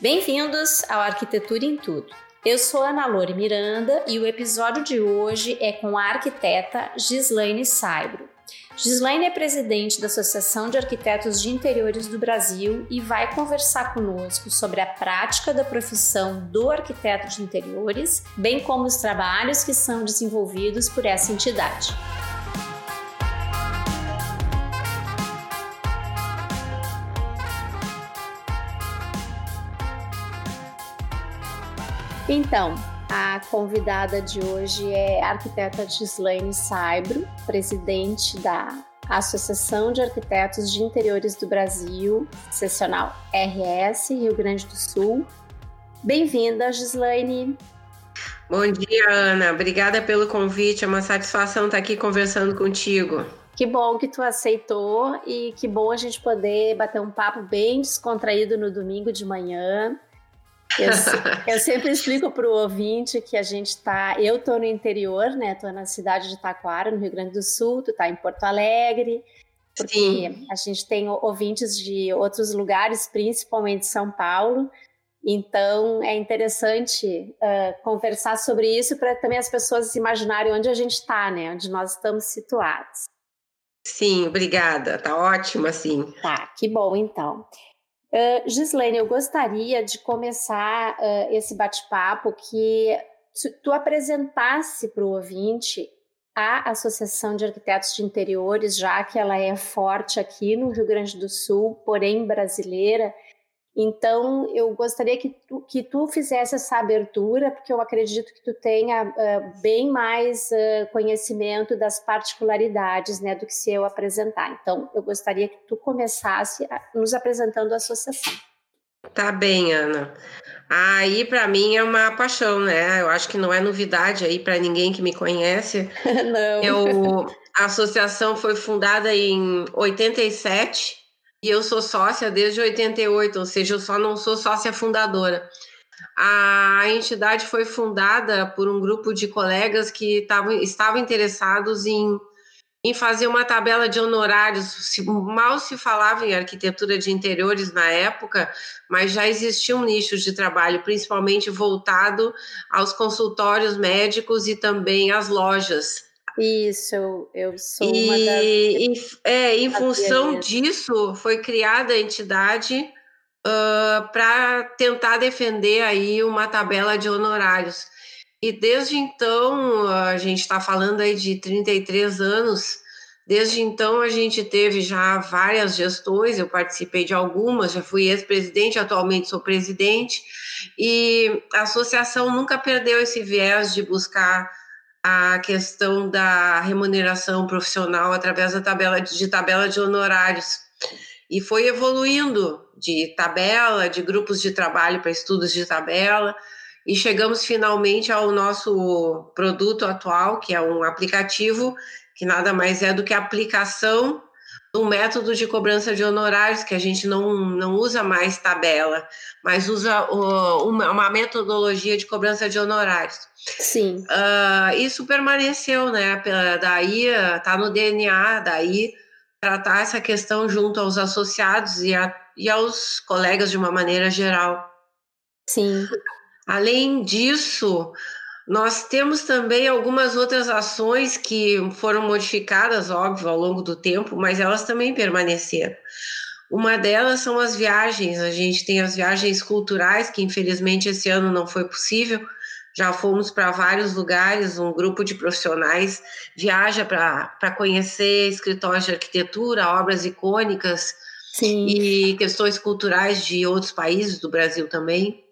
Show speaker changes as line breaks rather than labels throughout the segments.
Bem-vindos ao Arquitetura em Tudo. Eu sou Ana Lore Miranda e o episódio de hoje é com a arquiteta Gislaine Saibro. Gislaine é presidente da Associação de Arquitetos de Interiores do Brasil e vai conversar conosco sobre a prática da profissão do arquiteto de interiores, bem como os trabalhos que são desenvolvidos por essa entidade. Então, a convidada de hoje é a arquiteta Gislaine Saibro, presidente da Associação de Arquitetos de Interiores do Brasil, seccional RS, Rio Grande do Sul. Bem-vinda, Gislaine.
Bom dia, Ana. Obrigada pelo convite. É uma satisfação estar aqui conversando contigo.
Que bom que tu aceitou e que bom a gente poder bater um papo bem descontraído no domingo de manhã. Eu, eu sempre explico para o ouvinte que a gente está. Eu estou no interior, né? Estou na cidade de Taquara, no Rio Grande do Sul, tu está em Porto Alegre, porque Sim. a gente tem ouvintes de outros lugares, principalmente São Paulo. Então é interessante uh, conversar sobre isso para também as pessoas imaginarem onde a gente está, né? Onde nós estamos situados.
Sim, obrigada. Tá ótimo assim.
Tá, que bom então. Uh, Gislaine, eu gostaria de começar uh, esse bate-papo que tu apresentasse para o ouvinte a Associação de Arquitetos de Interiores, já que ela é forte aqui no Rio Grande do Sul, porém brasileira, então, eu gostaria que tu, que tu fizesse essa abertura, porque eu acredito que tu tenha uh, bem mais uh, conhecimento das particularidades né, do que se eu apresentar. Então, eu gostaria que tu começasse nos apresentando a associação.
Tá bem, Ana. Aí, para mim, é uma paixão, né? Eu acho que não é novidade aí para ninguém que me conhece.
não.
Eu, a associação foi fundada em 87 e eu sou sócia desde 88, ou seja, eu só não sou sócia fundadora. A entidade foi fundada por um grupo de colegas que tavam, estavam interessados em, em fazer uma tabela de honorários. Mal se falava em arquitetura de interiores na época, mas já existia um nicho de trabalho, principalmente voltado aos consultórios médicos e também às lojas.
Isso, eu, eu sou
e,
uma das.
Em, é, em função disso, foi criada a entidade uh, para tentar defender aí uma tabela de honorários. E desde então, a gente está falando aí de 33 anos, desde então a gente teve já várias gestões, eu participei de algumas, já fui ex-presidente, atualmente sou presidente, e a associação nunca perdeu esse viés de buscar a questão da remuneração profissional através da tabela de, de tabela de honorários. E foi evoluindo de tabela, de grupos de trabalho para estudos de tabela e chegamos finalmente ao nosso produto atual, que é um aplicativo que nada mais é do que a aplicação um método de cobrança de honorários, que a gente não, não usa mais tabela, mas usa uh, uma, uma, metodologia de cobrança de honorários.
Sim.
Uh, isso permaneceu, né? Daí está no DNA, daí tratar essa questão junto aos associados e, a, e aos colegas de uma maneira geral.
Sim.
Além disso, nós temos também algumas outras ações que foram modificadas, óbvio, ao longo do tempo, mas elas também permaneceram. Uma delas são as viagens. A gente tem as viagens culturais, que infelizmente esse ano não foi possível. Já fomos para vários lugares, um grupo de profissionais viaja para conhecer escritórios de arquitetura, obras icônicas
Sim.
e questões culturais de outros países, do Brasil também.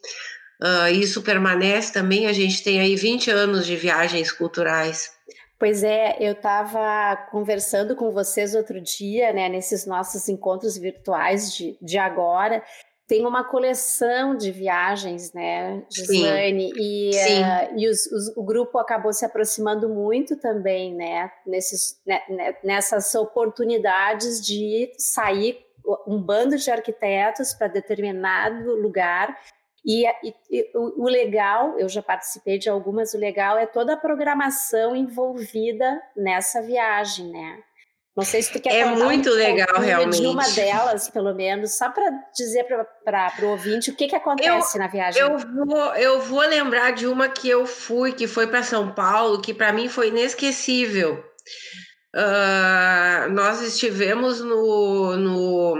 Uh, isso permanece também, a gente tem aí 20 anos de viagens culturais.
Pois é, eu estava conversando com vocês outro dia, né, nesses nossos encontros virtuais de, de agora, tem uma coleção de viagens, né, Gislaine? E, uh, e os, os, o grupo acabou se aproximando muito também, né, nesses, né, né, nessas oportunidades de sair um bando de arquitetos para determinado lugar e, e, e, o legal, eu já participei de algumas, o legal é toda a programação envolvida nessa viagem, né? Não sei se tu quer
É muito
um
legal, realmente.
De uma delas, pelo menos, só para dizer para o ouvinte o que, que acontece
eu,
na viagem.
Eu vou, eu vou lembrar de uma que eu fui, que foi para São Paulo, que para mim foi inesquecível. Uh, nós estivemos no, no,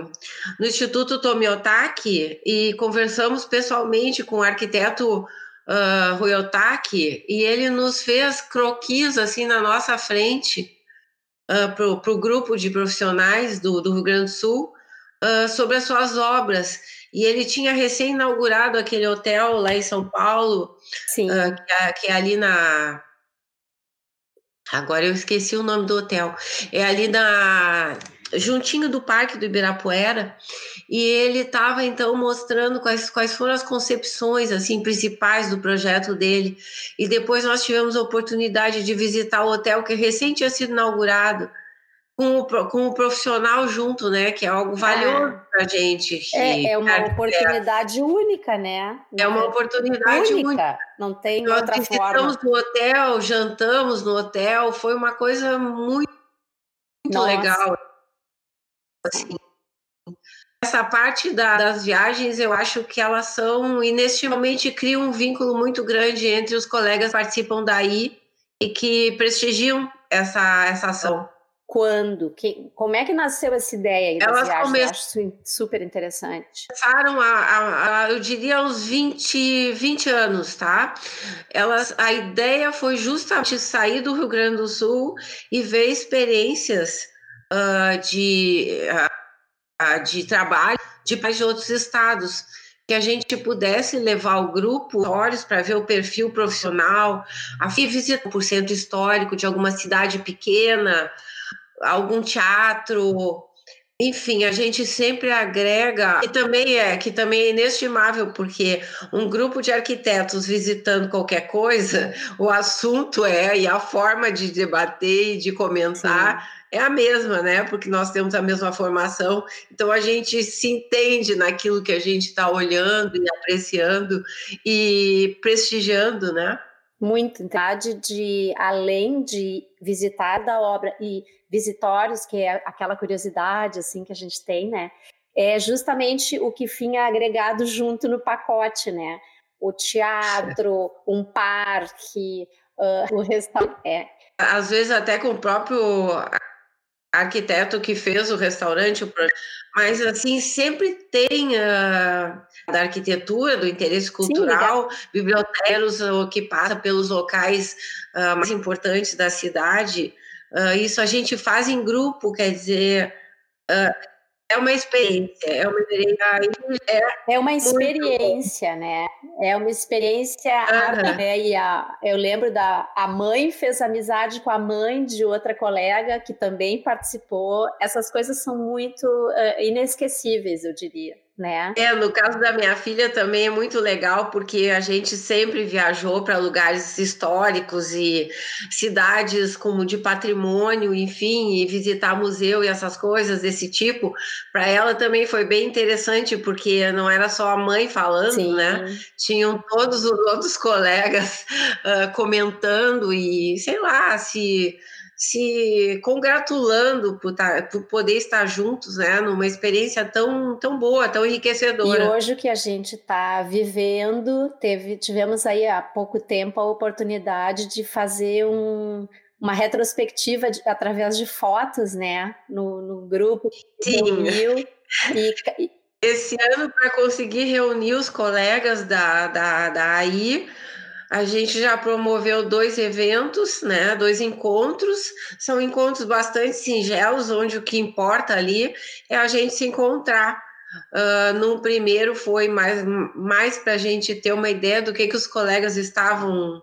no Instituto Tomiotaki e conversamos pessoalmente com o arquiteto uh, Rui Otaki e ele nos fez croquis assim na nossa frente uh, para o grupo de profissionais do, do Rio Grande do Sul uh, sobre as suas obras. E ele tinha recém-inaugurado aquele hotel lá em São Paulo, que, é, que, é, ali na. Agora eu esqueci o nome do hotel. É ali na juntinho do Parque do Ibirapuera, e ele estava então mostrando quais, quais foram as concepções assim principais do projeto dele. E depois nós tivemos a oportunidade de visitar o hotel que recém tinha sido inaugurado. Com o, com o profissional junto, né? Que é algo valioso é. para a gente.
É, é uma oportunidade única, né?
É uma oportunidade única. única.
Não tem Nós outra
visitamos
forma.
no hotel, jantamos no hotel, foi uma coisa muito, muito legal assim. Essa parte da, das viagens, eu acho que elas são, inestimavelmente, criam um vínculo muito grande entre os colegas que participam daí e que prestigiam essa, essa ação.
Quando? Que, como é que nasceu essa ideia Elas viagens? Come... Eu acho super interessante.
Começaram, a, a, eu diria, uns 20, 20 anos, tá? Elas, a ideia foi justamente sair do Rio Grande do Sul e ver experiências uh, de, uh, de trabalho de de outros estados, que a gente pudesse levar o grupo horas para ver o perfil profissional, a visita por centro histórico de alguma cidade pequena, algum teatro, enfim, a gente sempre agrega, e também é, que também é inestimável, porque um grupo de arquitetos visitando qualquer coisa, o assunto é, e a forma de debater e de comentar Sim é a mesma, né? Porque nós temos a mesma formação, então a gente se entende naquilo que a gente está olhando e apreciando e prestigiando, né?
Muito, vontade de, além de visitar da obra e visitórios, que é aquela curiosidade assim que a gente tem, né? É justamente o que finha agregado junto no pacote, né? O teatro, um parque, uh, o restaurante. É.
Às vezes até com o próprio arquiteto que fez o restaurante, mas assim sempre tem uh, da arquitetura, do interesse cultural, Sim, bibliotecários que passa pelos locais uh, mais importantes da cidade. Uh, isso a gente faz em grupo, quer dizer, é uma experiência, é uma experiência.
É, é uma experiência, né? É uma experiência uhum. né? E a, eu lembro da a mãe fez amizade com a mãe de outra colega que também participou. Essas coisas são muito uh, inesquecíveis, eu diria né?
É, no caso da minha filha também é muito legal, porque a gente sempre viajou para lugares históricos e cidades como de patrimônio, enfim, e visitar museu e essas coisas desse tipo. Para ela também foi bem interessante, porque não era só a mãe falando, Sim. né? Tinham todos os outros colegas uh, comentando e, sei lá, se se congratulando por, tá, por, poder estar juntos, né, numa experiência tão, tão boa, tão enriquecedora.
E hoje que a gente está vivendo, teve, tivemos aí há pouco tempo a oportunidade de fazer um, uma retrospectiva de, através de fotos, né, no, no grupo
Sim. Reuniu, e, esse ano, para conseguir reunir os colegas da, da, da AI, a gente já promoveu dois eventos, né, dois encontros. São encontros bastante singelos, onde o que importa ali é a gente se encontrar. Uh, num primeiro foi mais, mais para a gente ter uma ideia do que, que os colegas estavam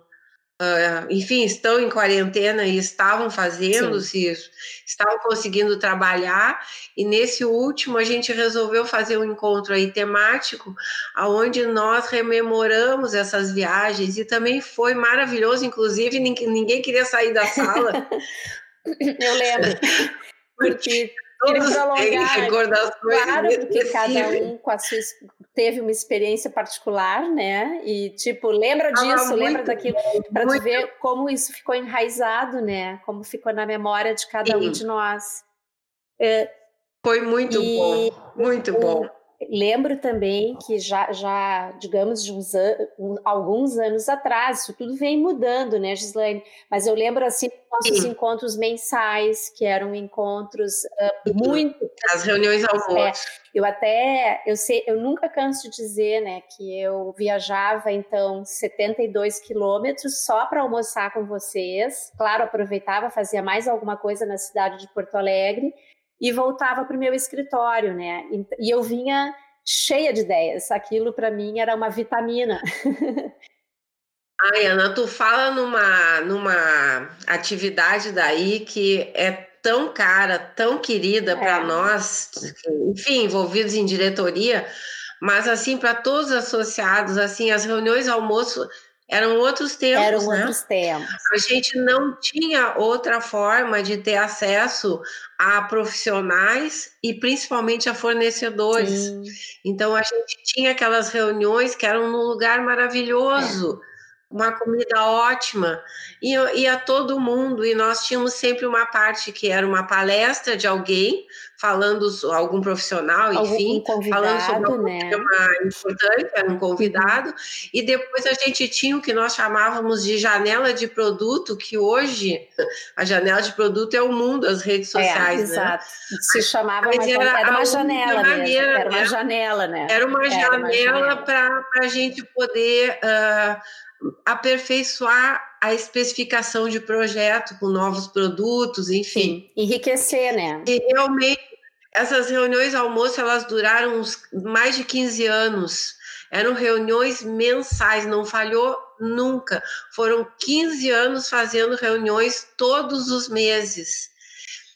uh, enfim, estão em quarentena e estavam fazendo, Sim. se estavam conseguindo trabalhar. E nesse último a gente resolveu fazer um encontro aí temático, aonde nós rememoramos essas viagens e também foi maravilhoso, inclusive ninguém, queria sair da sala.
Eu lembro. Porque
todos têm recordações.
Claro, porque cada um com a sua, teve uma experiência particular, né? E tipo, lembra disso, ah, lembra daquilo, para tu ver como isso ficou enraizado, né? Como ficou na memória de cada Sim. um de nós.
É, Foi muito e, bom, muito o, bom.
Lembro também que já, já digamos, de uns an alguns anos atrás, isso tudo vem mudando, né, Gislaine? Mas eu lembro, assim, nossos Sim. encontros mensais, que eram encontros uh, muito...
As reuniões ao. É,
eu até, eu sei, eu nunca canso de dizer, né, que eu viajava, então, 72 quilômetros só para almoçar com vocês. Claro, aproveitava, fazia mais alguma coisa na cidade de Porto Alegre, e voltava para o meu escritório, né? E eu vinha cheia de ideias. Aquilo para mim era uma vitamina.
Ai, Ana, tu fala numa, numa atividade daí que é tão cara, tão querida é. para nós, enfim, envolvidos em diretoria, mas assim, para todos os associados, assim, as reuniões almoço eram outros tempos,
Eram
né?
outros tempos.
A gente não tinha outra forma de ter acesso a profissionais e principalmente a fornecedores. Sim. Então a gente tinha aquelas reuniões que eram num lugar maravilhoso. É uma comida ótima, e, e a todo mundo, e nós tínhamos sempre uma parte que era uma palestra de alguém, falando, algum profissional, enfim, falando sobre um né? tema importante, era um convidado, uhum. e depois a gente tinha o que nós chamávamos de janela de produto, que hoje a janela de produto é o mundo, as redes é, sociais, é,
né? Exato. Se chamava, mas era, era uma janela maneira, era uma né? janela, né?
Era uma era janela para a gente poder... Uh, aperfeiçoar a especificação de projeto com novos produtos, enfim.
Sim, enriquecer, né?
E realmente, essas reuniões almoço, elas duraram uns, mais de 15 anos. Eram reuniões mensais, não falhou nunca. Foram 15 anos fazendo reuniões todos os meses.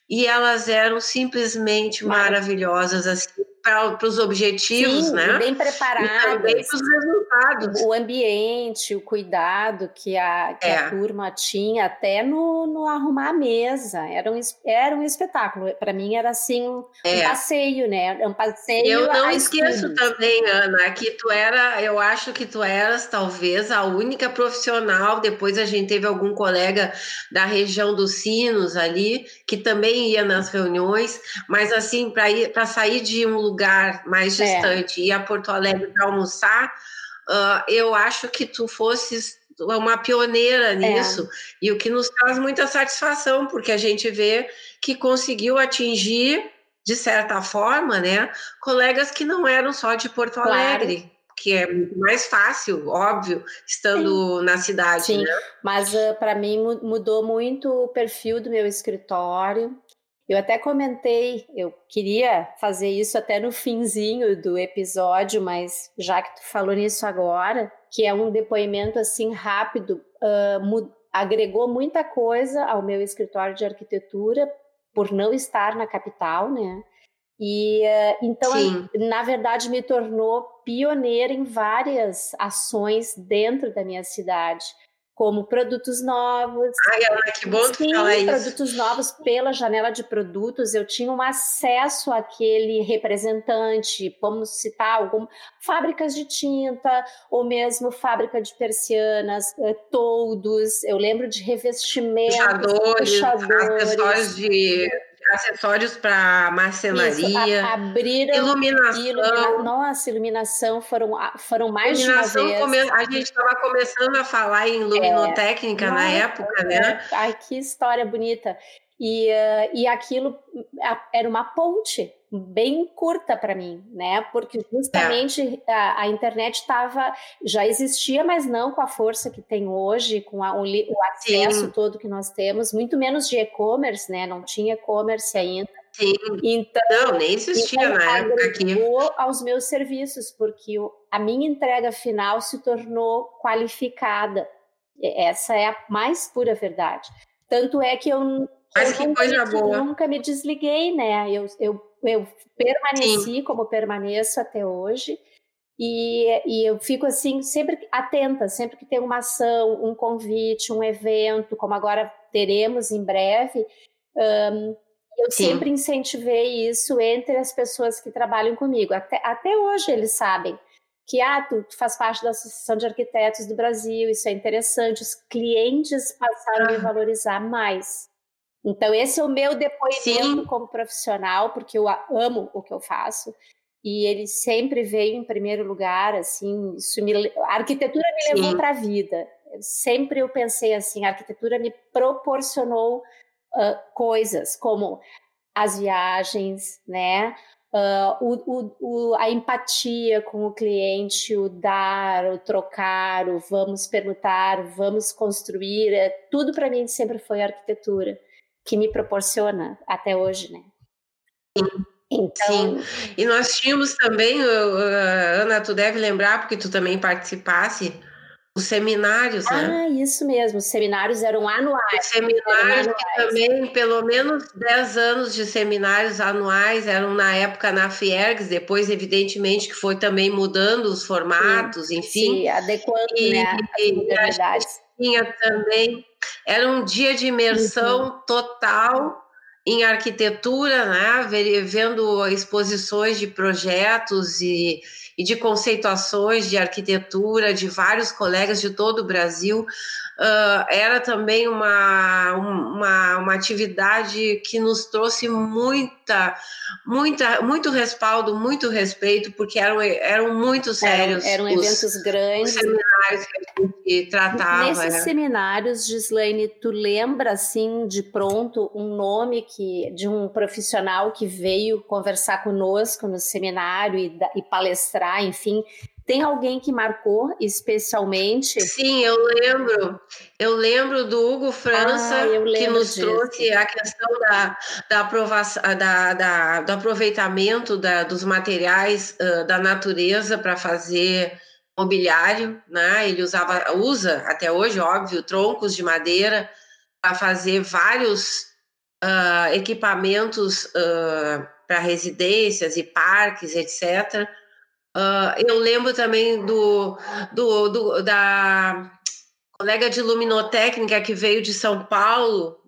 E elas eram simplesmente maravilhosas, assim, para os objetivos,
Sim,
né?
Bem preparadas. E
também para os resultados.
O ambiente, o cuidado que a, que é. a turma tinha, até no, no, arrumar a mesa. Era um, era um espetáculo. Para mim era assim um, é. passeio, né? Um passeio.
Eu não esqueço estudos. também, Ana, que tu era, eu acho que tu eras talvez a única profissional. Depois a gente teve algum colega da região dos Sinos ali que também ia nas reuniões, mas assim, para ir para sair de um lugar mais é. distante é. e a Porto Alegre para almoçar, uh, eu acho que tu fosses uma pioneira é. nisso, é. e o que nos traz muita satisfação, porque a gente vê que conseguiu atingir, de certa forma, né, colegas que não eram só de Porto Alegre. Claro que é mais fácil, óbvio, estando Sim. na cidade. Sim, né?
mas uh, para mim mudou muito o perfil do meu escritório. Eu até comentei, eu queria fazer isso até no finzinho do episódio, mas já que tu falou nisso agora, que é um depoimento assim rápido, uh, agregou muita coisa ao meu escritório de arquitetura por não estar na capital, né? E uh, então, Sim. na verdade, me tornou pioneira em várias ações dentro da minha cidade como produtos novos.
Ai, Ana, que bom Sim, falar isso.
produtos novos pela janela de produtos. Eu tinha um acesso àquele representante, vamos citar algum, fábricas de tinta, ou mesmo fábrica de persianas, eh, toldos. Eu lembro de revestimentos,
puxadores, puxadores acessórios de acessórios para marcenaria,
abriram iluminação. Ilumina... Nossa, iluminação foram, foram mais iluminação de uma vez.
A gente estava começando a falar em luminotécnica é, na época, né?
Ai, que história bonita. E, uh, e aquilo era uma ponte bem curta para mim, né? Porque justamente é. a, a, internet estava já existia, mas não com a força que tem hoje, com a, o, o, acesso Sim. todo que nós temos, muito menos de e-commerce, né? Não tinha e-commerce ainda.
Sim. Então, não, nem existia então, na época aqui.
aos meus serviços, porque a minha entrega final se tornou qualificada. Essa é a mais pura verdade. Tanto é que eu
mas que coisa boa.
nunca me desliguei, né? Eu, eu, eu permaneci Sim. como permaneço até hoje. E, e, eu fico assim, sempre atenta, sempre que tem uma ação, um convite, um evento, como agora teremos em breve, um, eu Sim. sempre incentivei isso entre as pessoas que trabalham comigo. Até, até hoje eles sabem que ah, tu, tu faz parte da Associação de Arquitetos do Brasil, isso é interessante. Os clientes passaram ah. a me valorizar mais Então, esse é o meu depoimento Sim. como profissional, porque eu amo o que eu faço. E ele sempre veio em primeiro lugar, assim, isso me, a arquitetura me levou para a vida. Sempre eu pensei assim, a arquitetura me proporcionou uh, coisas como as viagens, né? Uh, o, o, a empatia com o cliente, o dar, o trocar, o vamos perguntar, vamos construir, é, tudo para mim sempre foi arquitetura que me proporciona até hoje, né?
Sim. Então... Sim, e nós tínhamos também, Ana, tu deve lembrar, porque tu também participasse, os seminários,
né? Ah, isso mesmo, os seminários eram anuais. Os
seminários anuais. também, pelo menos 10 anos de seminários anuais, eram na época na Fiergs, depois, evidentemente, que foi também mudando os formatos, sim, enfim. Sim,
adequando, e, né,
as tinha também, era um dia de imersão uhum. total em arquitetura, né, vendo exposições de projetos e, e de conceituações de arquitetura de vários colegas de todo o Brasil. Uh, era também uma, uma, uma atividade que nos trouxe muita, muita, muito respaldo, muito respeito, porque eram, eram muito sérios.
Eram, eram os, eventos grandes. Os
seminários que a gente tratava.
Nesses é. seminários, Gislaine, tu lembra assim de pronto um nome que de um profissional que veio conversar conosco no seminário e, e palestrar, enfim, tem alguém que marcou especialmente?
Sim, eu lembro. Eu lembro do Hugo França, ah, que nos disso. trouxe a questão da, da aprovação, da, da, do aproveitamento da, dos materiais uh, da natureza para fazer mobiliário, né? Ele usava, usa até hoje, óbvio, troncos de madeira para fazer vários uh, equipamentos uh, para residências e parques, etc. Uh, eu lembro também do, do, do, da colega de luminotécnica que veio de São Paulo.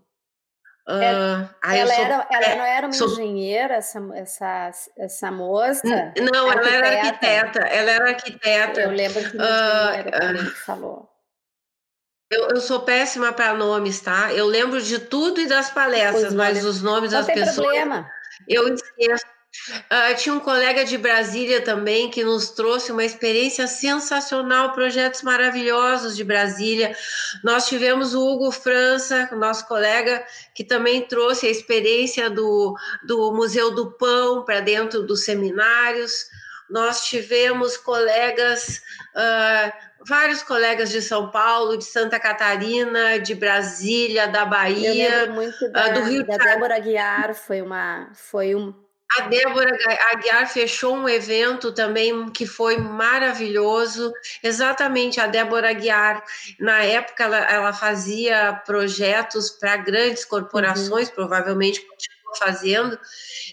Uh, ela, ela, sou, era, ela é, não era uma sou, engenheira, essa, essa, essa moça?
Não, arquiteta. ela era arquiteta. Ela era arquiteta.
Eu lembro que uh, também que falou.
Eu, eu sou péssima para nomes, tá? Eu lembro de tudo e das palestras, os mas os nomes das pessoas. Problema. Eu esqueço. Uh, tinha um colega de Brasília também que nos trouxe uma experiência sensacional, projetos maravilhosos de Brasília. Nós tivemos o Hugo França, nosso colega, que também trouxe a experiência do, do Museu do Pão para dentro dos seminários. Nós tivemos colegas, uh, vários colegas de São Paulo, de Santa Catarina, de Brasília, da Bahia,
muito da, uh, do Rio da Débora Guiar, foi uma, foi um
a Débora Aguiar fechou um evento também que foi maravilhoso. Exatamente, a Débora Aguiar, na época, ela, ela fazia projetos para grandes corporações, uhum. provavelmente continua fazendo,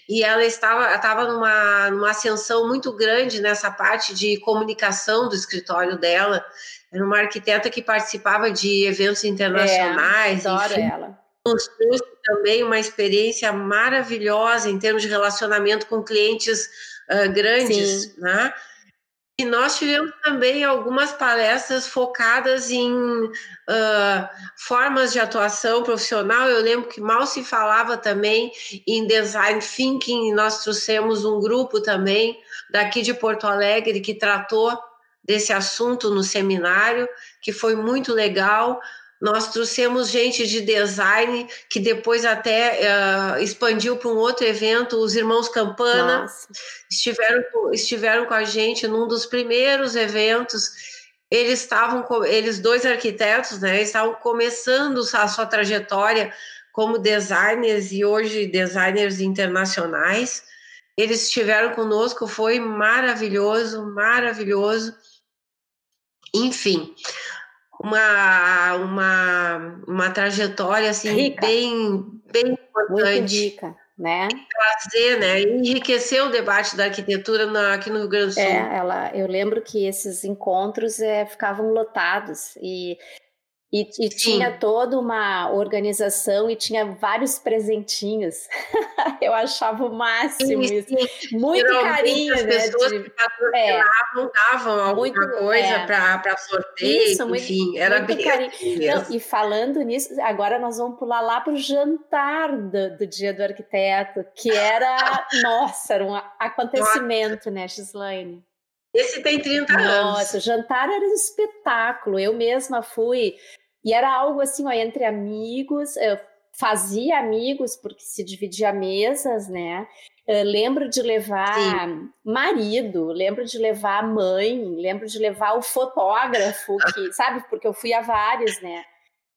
e ela estava, estava numa, numa ascensão muito grande nessa parte de comunicação do escritório dela. Era uma arquiteta que participava de eventos internacionais.
É, adoro enfim. ela
trouxe também uma experiência maravilhosa em termos de relacionamento com clientes uh, grandes, Sim. né? E nós tivemos também algumas palestras focadas em uh, formas de atuação profissional. Eu lembro que mal se falava também em design thinking. Nós trouxemos um grupo também daqui de Porto Alegre que tratou desse assunto no seminário, que foi muito legal. Nós trouxemos gente de design que depois até uh, expandiu para um outro evento, os irmãos Campana estiveram estiveram com a gente num dos primeiros eventos. Eles estavam eles dois arquitetos, né? Estavam começando a sua trajetória como designers e hoje designers internacionais. Eles estiveram conosco, foi maravilhoso, maravilhoso. Enfim, uma, uma, uma trajetória assim rica. bem bem importante.
Rica, né?
Trazer, né? Enriquecer o debate da arquitetura na, aqui no Rio Grande do Sul.
É, ela, eu lembro que esses encontros é, ficavam lotados e E, e tinha toda uma organização e tinha vários presentinhos. eu achava o máximo sim, isso. Sim. Muito carinho,
as
né?
pessoas de... que patrocinavam é, davam alguma muito, coisa é. para sorteio, isso, enfim, muito, era muito bem carinho.
Não, e falando nisso, agora nós vamos pular lá para o jantar do, do, Dia do Arquiteto, que era, nossa, era um acontecimento, nossa. né, Gislaine?
Esse tem 30
Nossa,
anos.
Nossa, o jantar era um espetáculo. Eu mesma fui. E era algo assim, ó, entre amigos. Eu fazia amigos, porque se dividia mesas, né? Eu lembro de levar Sim. marido, lembro de levar mãe, lembro de levar o fotógrafo, que, sabe? Porque eu fui a vários, né?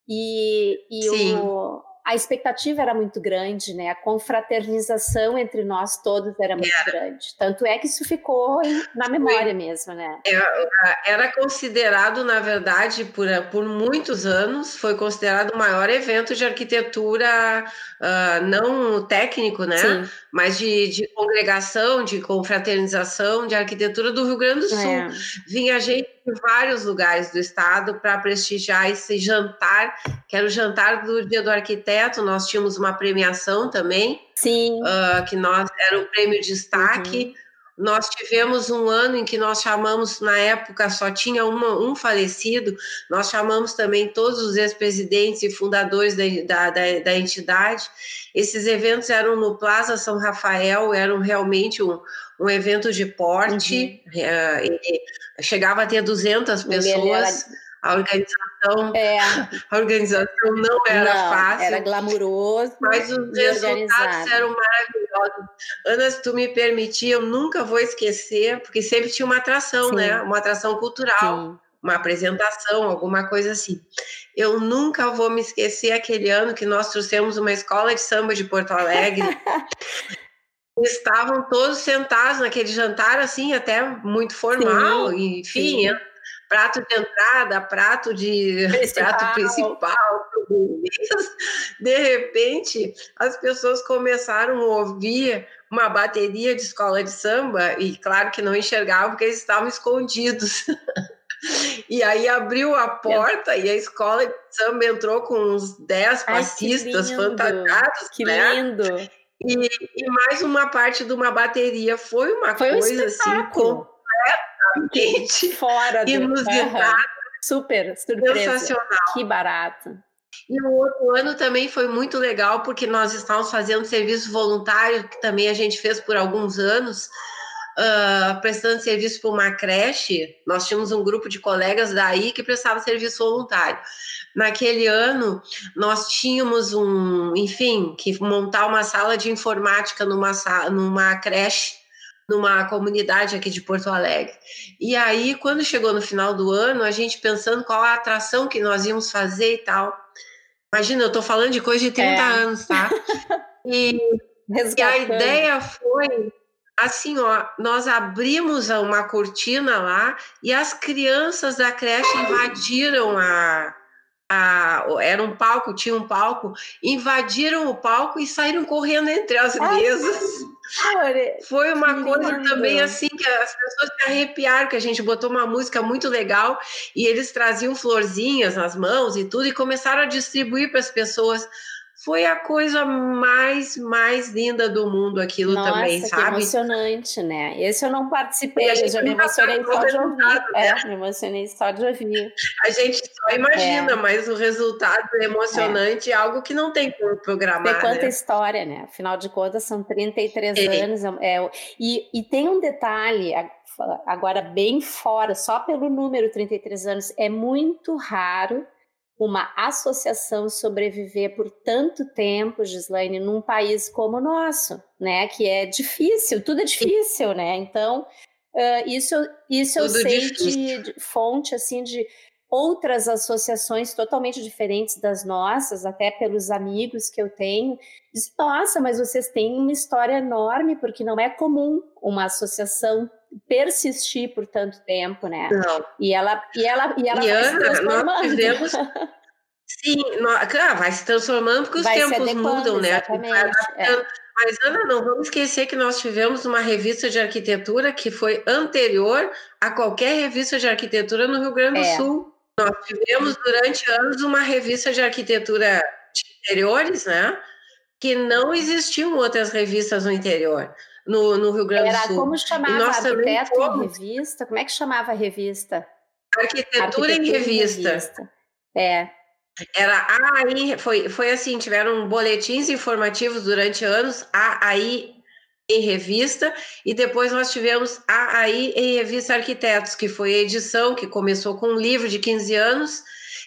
E, e o, a expectativa era muito grande, né? A confraternização entre nós todos era muito era. grande. Tanto é que isso ficou na memória mesmo, né?
É, era considerado, na verdade, por, por muitos anos, foi considerado o maior evento de arquitetura, uh, não técnico, né? Sim. Mas de, de, congregação, de confraternização, de arquitetura do Rio Grande do Sul. É. Vinha gente de vários lugares do estado para prestigiar esse jantar, que era o jantar do Dia do Arquiteto. Nós tínhamos uma premiação também,
Sim. Uh,
que nós era o prêmio destaque. Uhum. Nós tivemos um ano em que nós chamamos, na época só tinha uma, um falecido, nós chamamos também todos os ex-presidentes e fundadores da, da, da, entidade. Esses eventos eram no Plaza São Rafael, eram realmente um, um evento de porte, uhum. uh, chegava a ter 200 pessoas. A organização, é. a organização não era não, fácil.
Era glamuroso.
Mas os resultados eram maravilhosos. Ana, se tu me permitir, eu nunca vou esquecer, porque sempre tinha uma atração, Sim. né? Uma atração cultural. Sim uma apresentação, alguma coisa assim. Eu nunca vou me esquecer aquele ano que nós trouxemos uma escola de samba de Porto Alegre. Estavam todos sentados naquele jantar, assim, até muito formal, sim, enfim, sim prato de entrada, prato de principal. prato principal, de repente as pessoas começaram a ouvir uma bateria de escola de samba e claro que não enxergavam porque eles estavam escondidos. E aí abriu a porta e a escola de samba entrou com uns 10 passistas fantasiados.
Que né?
E, e, mais uma parte de uma bateria. Foi uma Foi coisa um assim completamente
fora do
inusitada.
Super surpresa. Sensacional. Que barato.
E o outro ano também foi muito legal, porque nós estávamos fazendo serviço voluntário, que também a gente fez por alguns anos, uh, prestando serviço para uma creche. Nós tínhamos um grupo de colegas daí que prestava serviço voluntário. Naquele ano, nós tínhamos um, enfim, que montar uma sala de informática numa, numa creche numa comunidade aqui de Porto Alegre. E aí, quando chegou no final do ano, a gente pensando qual a atração que nós íamos fazer e tal. Imagina, eu estou falando de coisa de 30 é. anos, tá? E, e, a ideia foi assim, ó, nós abrimos uma cortina lá e as crianças da creche invadiram a, a, era um palco, tinha um palco, invadiram o palco e saíram correndo entre as mesas. Foi uma coisa também assim que as pessoas se arrepiaram, que a gente botou uma música muito legal e eles traziam florzinhas nas mãos e tudo e começaram a distribuir para as pessoas foi a coisa mais, mais linda do mundo aquilo
Nossa,
também, sabe?
emocionante, né? Esse eu não participei, eu já me emocionei só de ouvir. Né? É, me emocionei só de ouvir.
A gente só imagina, é. mas o resultado é emocionante, é. algo que não tem como programar.
Tem quanta né? história, né? Afinal de contas, são 33 é. anos. É, e, e tem um detalhe, agora bem fora, só pelo número 33 anos, é muito raro uma associação sobreviver por tanto tempo, Gislaine, num país como o nosso, né? Que é difícil, tudo é difícil, né? Então, uh, isso, isso eu sei de, de, fonte, assim, de outras associações totalmente diferentes das nossas, até pelos amigos que eu tenho. Diz, nossa, mas vocês têm uma história enorme, porque não é comum uma associação persistir por tanto tempo, né?
Não.
E ela e ela e ela e vai Ana, se transformando. Nós tivemos...
Sim, ah, vai se transformando porque os vai tempos mudam, né? É. Mas, Ana, não vamos esquecer que nós tivemos uma revista de arquitetura que foi anterior a qualquer revista de arquitetura no Rio Grande do é. Sul. Nós tivemos durante anos uma revista de arquitetura de interiores, né? Que não existiam outras revistas no interior, no, no Rio Grande do Sul.
Era como chamava nós arquiteto em revista? Como é que chamava a revista?
Arquitetura, arquitetura em, revista. em revista.
É.
Era aí foi, foi assim, tiveram boletins informativos durante anos, aí em revista, e depois nós tivemos a aí em revista Arquitetos, que foi a edição que começou com um livro de 15 anos,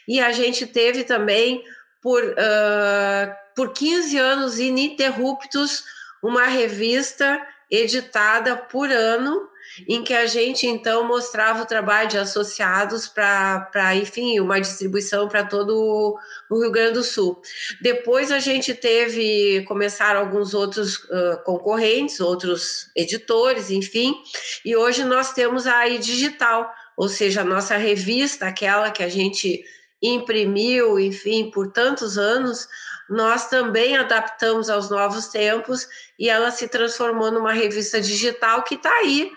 e a gente teve também por, uh, por 15 anos ininterruptos uma revista editada por ano em que a gente então mostrava o trabalho de associados para, enfim, uma distribuição para todo o Rio Grande do Sul. Depois a gente teve, começaram alguns outros uh, concorrentes, outros editores, enfim, e hoje nós temos a AI Digital, ou seja, a nossa revista, aquela que a gente imprimiu, enfim, por tantos anos, nós também adaptamos aos novos tempos e ela se transformou numa revista digital que está aí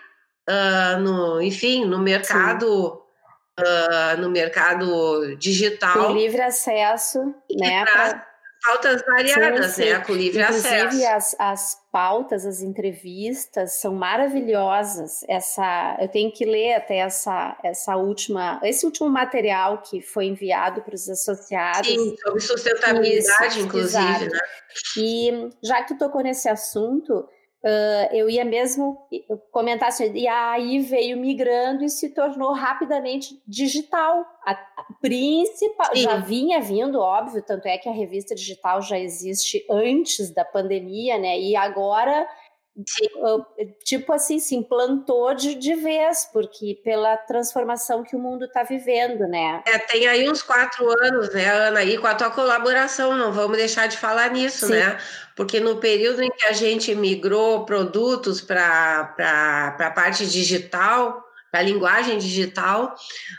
uh, no, enfim, no mercado, uh, no mercado digital.
Com livre acesso, né? Pra...
Pautas variadas, sim, sim. né? Com livre
Inclusive,
acesso.
As, as pautas, as entrevistas são maravilhosas. Essa, eu tenho que ler até essa, essa última, esse último material que foi enviado para os associados.
Sim, sobre sustentabilidade, Isso, inclusive, exato. né?
E já que tocou nesse assunto, Uh, eu ia mesmo comentar assim, e aí veio migrando e se tornou rapidamente digital. A, a principal Sim. já vinha vindo, óbvio, tanto é que a revista digital já existe antes da pandemia, né? E agora tipo assim, se implantou de, de vez, porque pela transformação que o mundo está vivendo, né?
É, tem aí uns quatro anos, né, Ana, aí com a tua colaboração, não vamos deixar de falar nisso, Sim. né? Porque no período em que a gente migrou produtos para a parte digital, para a linguagem digital,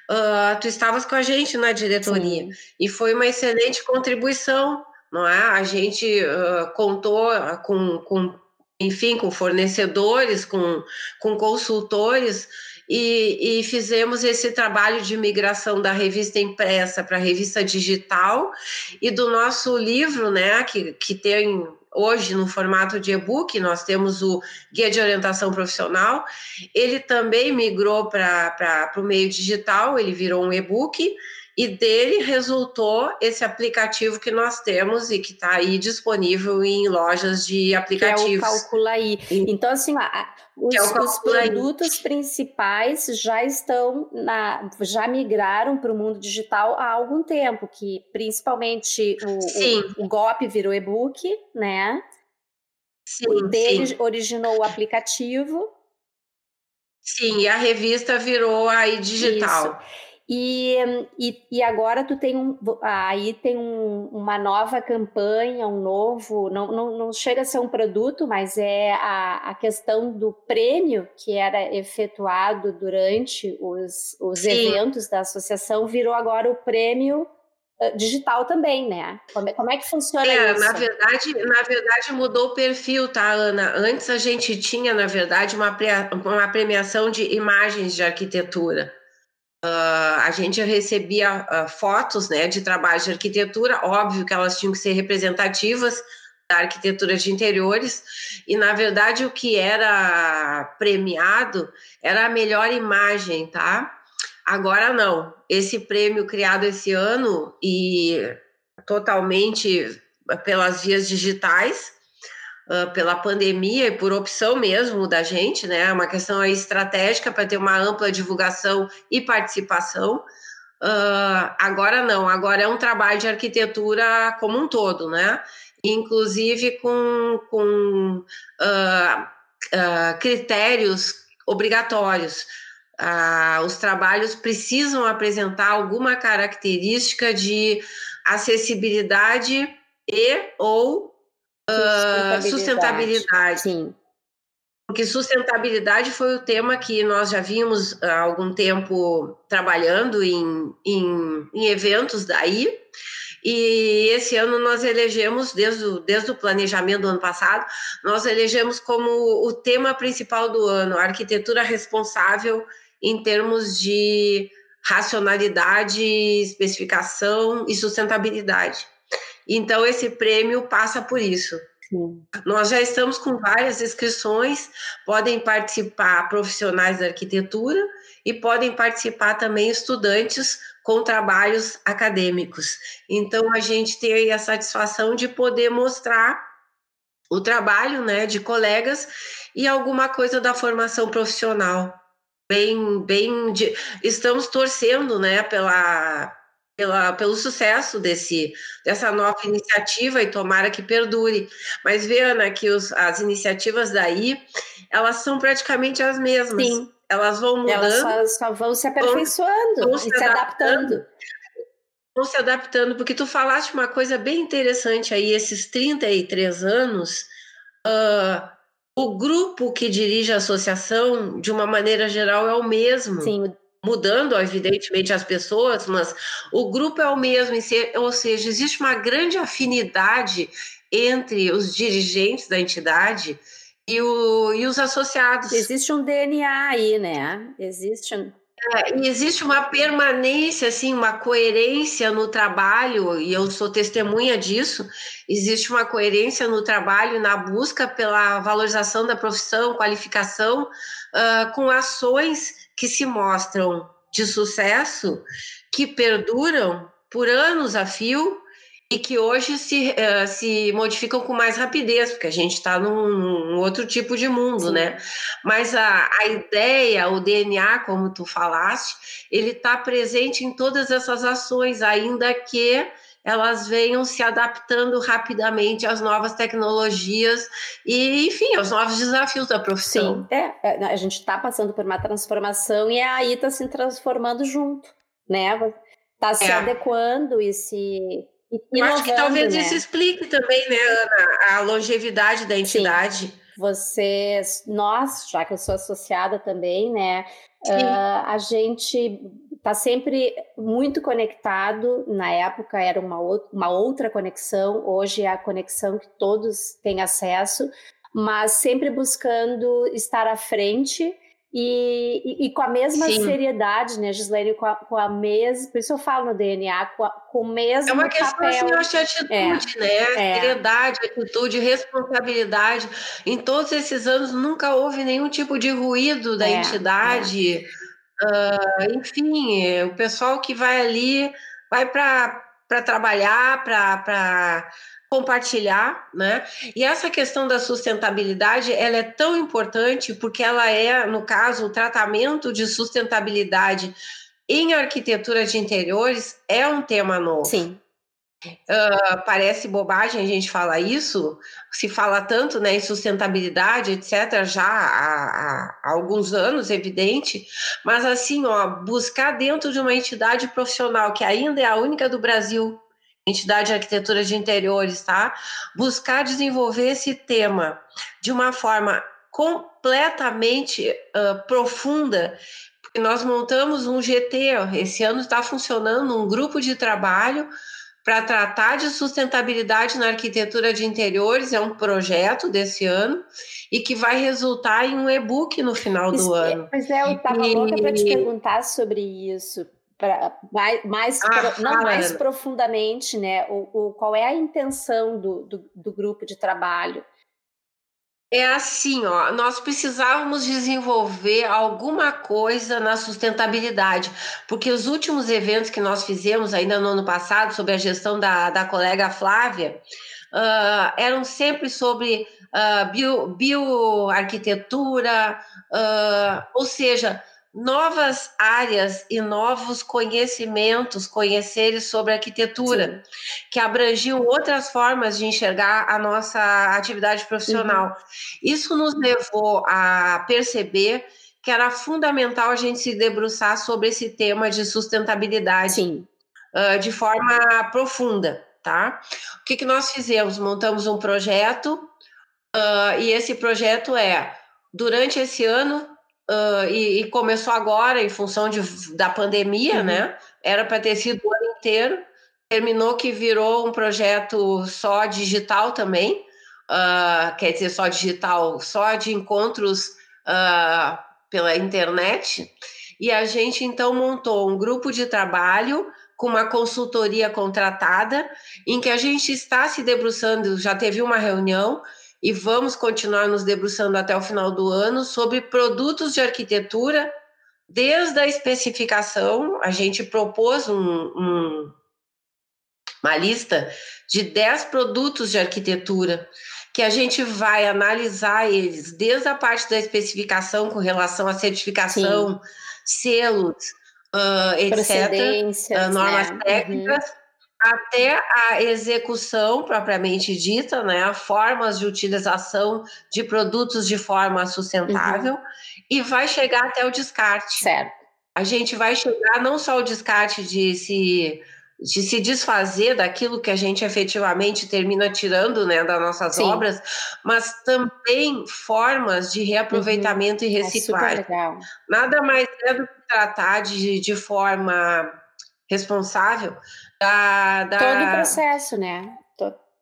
uh, tu estavas com a gente na diretoria Sim. e foi uma excelente contribuição, não é? A gente uh, contou com, com enfim, com fornecedores, com, com consultores, e, e, fizemos esse trabalho de migração da revista impressa para a revista digital e do nosso livro, né, que, que tem hoje no formato de e-book, nós temos o Guia de Orientação Profissional, ele também migrou para o meio digital, ele virou um e-book, e dele resultou esse aplicativo que nós temos e que está aí disponível em lojas de aplicativos.
Que é o Calculaí. Então, assim, os, é os produtos principais já estão na, já migraram para o mundo digital há algum tempo, que principalmente o, o, o GOP virou e-book, né?
Sim,
o dele
sim.
originou o aplicativo.
Sim, e a revista virou aí digital.
Isso. E, e, e, agora tu tem um, aí tem um, uma nova campanha, um novo, não, não, não, chega a ser um produto, mas é a, a questão do prêmio que era efetuado durante os, os eventos da associação, virou agora o prêmio digital também, né? Como é, como é que funciona é, isso?
Na verdade, na verdade mudou o perfil, tá, Ana? Antes a gente tinha, na verdade, uma, uma premiação de imagens de arquitetura. Uh, a gente recebia uh, fotos né, de trabalhos de arquitetura, óbvio que elas tinham que ser representativas da arquitetura de interiores, e na verdade o que era premiado era a melhor imagem, tá? Agora não. Esse prêmio criado esse ano e totalmente pelas vias digitais, uh, pela pandemia e por opção mesmo da gente, né? É uma questão estratégica para ter uma ampla divulgação e participação. Uh, agora não, agora é um trabalho de arquitetura como um todo, né? Inclusive com, com uh, critérios obrigatórios. os trabalhos precisam apresentar alguma característica de acessibilidade e ou sustentabilidade. sustentabilidade.
Sim.
Porque sustentabilidade foi o tema que nós já vimos há algum tempo trabalhando em, em, em eventos daí. E esse ano nós elegemos, desde o, desde o planejamento do ano passado, nós elegemos como o tema principal do ano, arquitetura responsável em termos de racionalidade, especificação e sustentabilidade. Então, esse prêmio passa por isso. Sim. Nós já estamos com várias inscrições, podem participar profissionais da arquitetura e podem participar também estudantes com trabalhos acadêmicos. Então, a gente tem a satisfação de poder mostrar o trabalho né, de colegas e alguma coisa da formação profissional. Bem, bem, de, estamos torcendo né, pela, pela, pelo sucesso desse, dessa nova iniciativa e tomara que perdure. Mas vê, Ana, que os, as iniciativas daí, elas são praticamente as mesmas. Sim. Elas vão mudando.
Elas só, só vão se aperfeiçoando vão, vão se, se adaptando. adaptando.
Vão se adaptando, porque tu falaste uma coisa bem interessante aí, esses 33 anos, uh, o grupo que dirige a associação, de uma maneira geral, é o mesmo. Sim, mudando, evidentemente, as pessoas, mas o grupo é o mesmo, ou seja, existe uma grande afinidade entre os dirigentes da entidade e, o, e os associados.
Existe um DNA aí, né? Existe um...
É, e existe uma permanência, assim, uma coerência no trabalho, e eu sou testemunha disso. Existe uma coerência no trabalho, na busca pela valorização da profissão, qualificação, uh, com ações que se mostram de sucesso, que perduram por anos a fio e que hoje se, uh, se modificam com mais rapidez, porque a gente está num, num, outro tipo de mundo, Sim. né? Mas a, a ideia, o DNA, como tu falaste, ele está presente em todas essas ações, ainda que elas venham se adaptando rapidamente às novas tecnologias e, enfim, aos novos desafios da profissão.
Sim, é, é a gente está passando por uma transformação e a AI está se transformando junto, né? Está se é. adequando e se
eu acho que talvez né? isso explique também, né, Ana, a longevidade da entidade. Sim.
Vocês, nós, já que eu sou associada também, né, uh, a gente está sempre muito conectado. Na época era uma, uma outra conexão, hoje é a conexão que todos têm acesso, mas sempre buscando estar à frente e, e, e, com a mesma Sim. seriedade, né, Gislaine, com a, com a mesma, por isso eu falo no DNA, com, a, com o mesmo
É uma questão papel. Assim, de atitude, é. né, é. seriedade, atitude, responsabilidade. Em todos esses anos nunca houve nenhum tipo de ruído da é. entidade. Uh, enfim, o pessoal que vai ali vai para trabalhar, para compartilhar, né? E essa questão da sustentabilidade, ela é tão importante porque ela é, no caso, o tratamento de sustentabilidade em arquitetura de interiores é um tema novo.
Sim.
Uh, parece bobagem a gente falar isso, se fala tanto né, em sustentabilidade, etc., já há, há, alguns anos, evidente, mas assim, ó, buscar dentro de uma entidade profissional que ainda é a única do Brasil entidade de arquitetura de interiores, tá? Buscar desenvolver esse tema de uma forma completamente uh, profunda, porque nós montamos um GT, esse ano está funcionando um grupo de trabalho para tratar de sustentabilidade na arquitetura de interiores, é um projeto desse ano e que vai resultar em um e-book no final do
é,
ano.
Pois é, eu estava e... louca para te perguntar sobre isso, pra, mais, mais ah, pro, não mais profundamente, né? O, o, qual é a intenção do, do, do grupo de trabalho?
É assim, ó, nós precisávamos desenvolver alguma coisa na sustentabilidade, porque os últimos eventos que nós fizemos ainda no ano passado, sobre a gestão da, da colega Flávia, uh, eram sempre sobre uh, bio, bioarquitetura, uh, ou seja, novas áreas e novos conhecimentos, conheceres sobre arquitetura, Sim. que abrangiam outras formas de enxergar a nossa atividade profissional. Uhum. Isso nos levou a perceber que era fundamental a gente se debruçar sobre esse tema de sustentabilidade uh, de forma profunda, tá? O que, que nós fizemos? Montamos um projeto uh, e esse projeto é durante esse ano Uh, e, e, começou agora em função de, da pandemia, uhum. né? Era para ter sido o ano inteiro, terminou que virou um projeto só digital também, uh, quer dizer, só digital, só de encontros uh, pela internet. E a gente então montou um grupo de trabalho com uma consultoria contratada, em que a gente está se debruçando, já teve uma reunião e vamos continuar nos debruçando até o final do ano sobre produtos de arquitetura, desde a especificação, a gente propôs um, um, uma lista de 10 produtos de arquitetura que a gente vai analisar eles desde a parte da especificação com relação à certificação, Sim. selos, uh, etc., uh, normas né? técnicas, uhum. Até a execução propriamente dita, né? formas de utilização de produtos de forma sustentável, uhum. e vai chegar até o descarte.
Certo.
A gente vai chegar não só ao descarte de se de se desfazer daquilo que a gente efetivamente termina tirando né, das nossas Sim. obras, mas também formas de reaproveitamento uhum. e é reciclagem. É Nada mais é do que tratar de, de forma responsável da, da...
Todo o processo, né?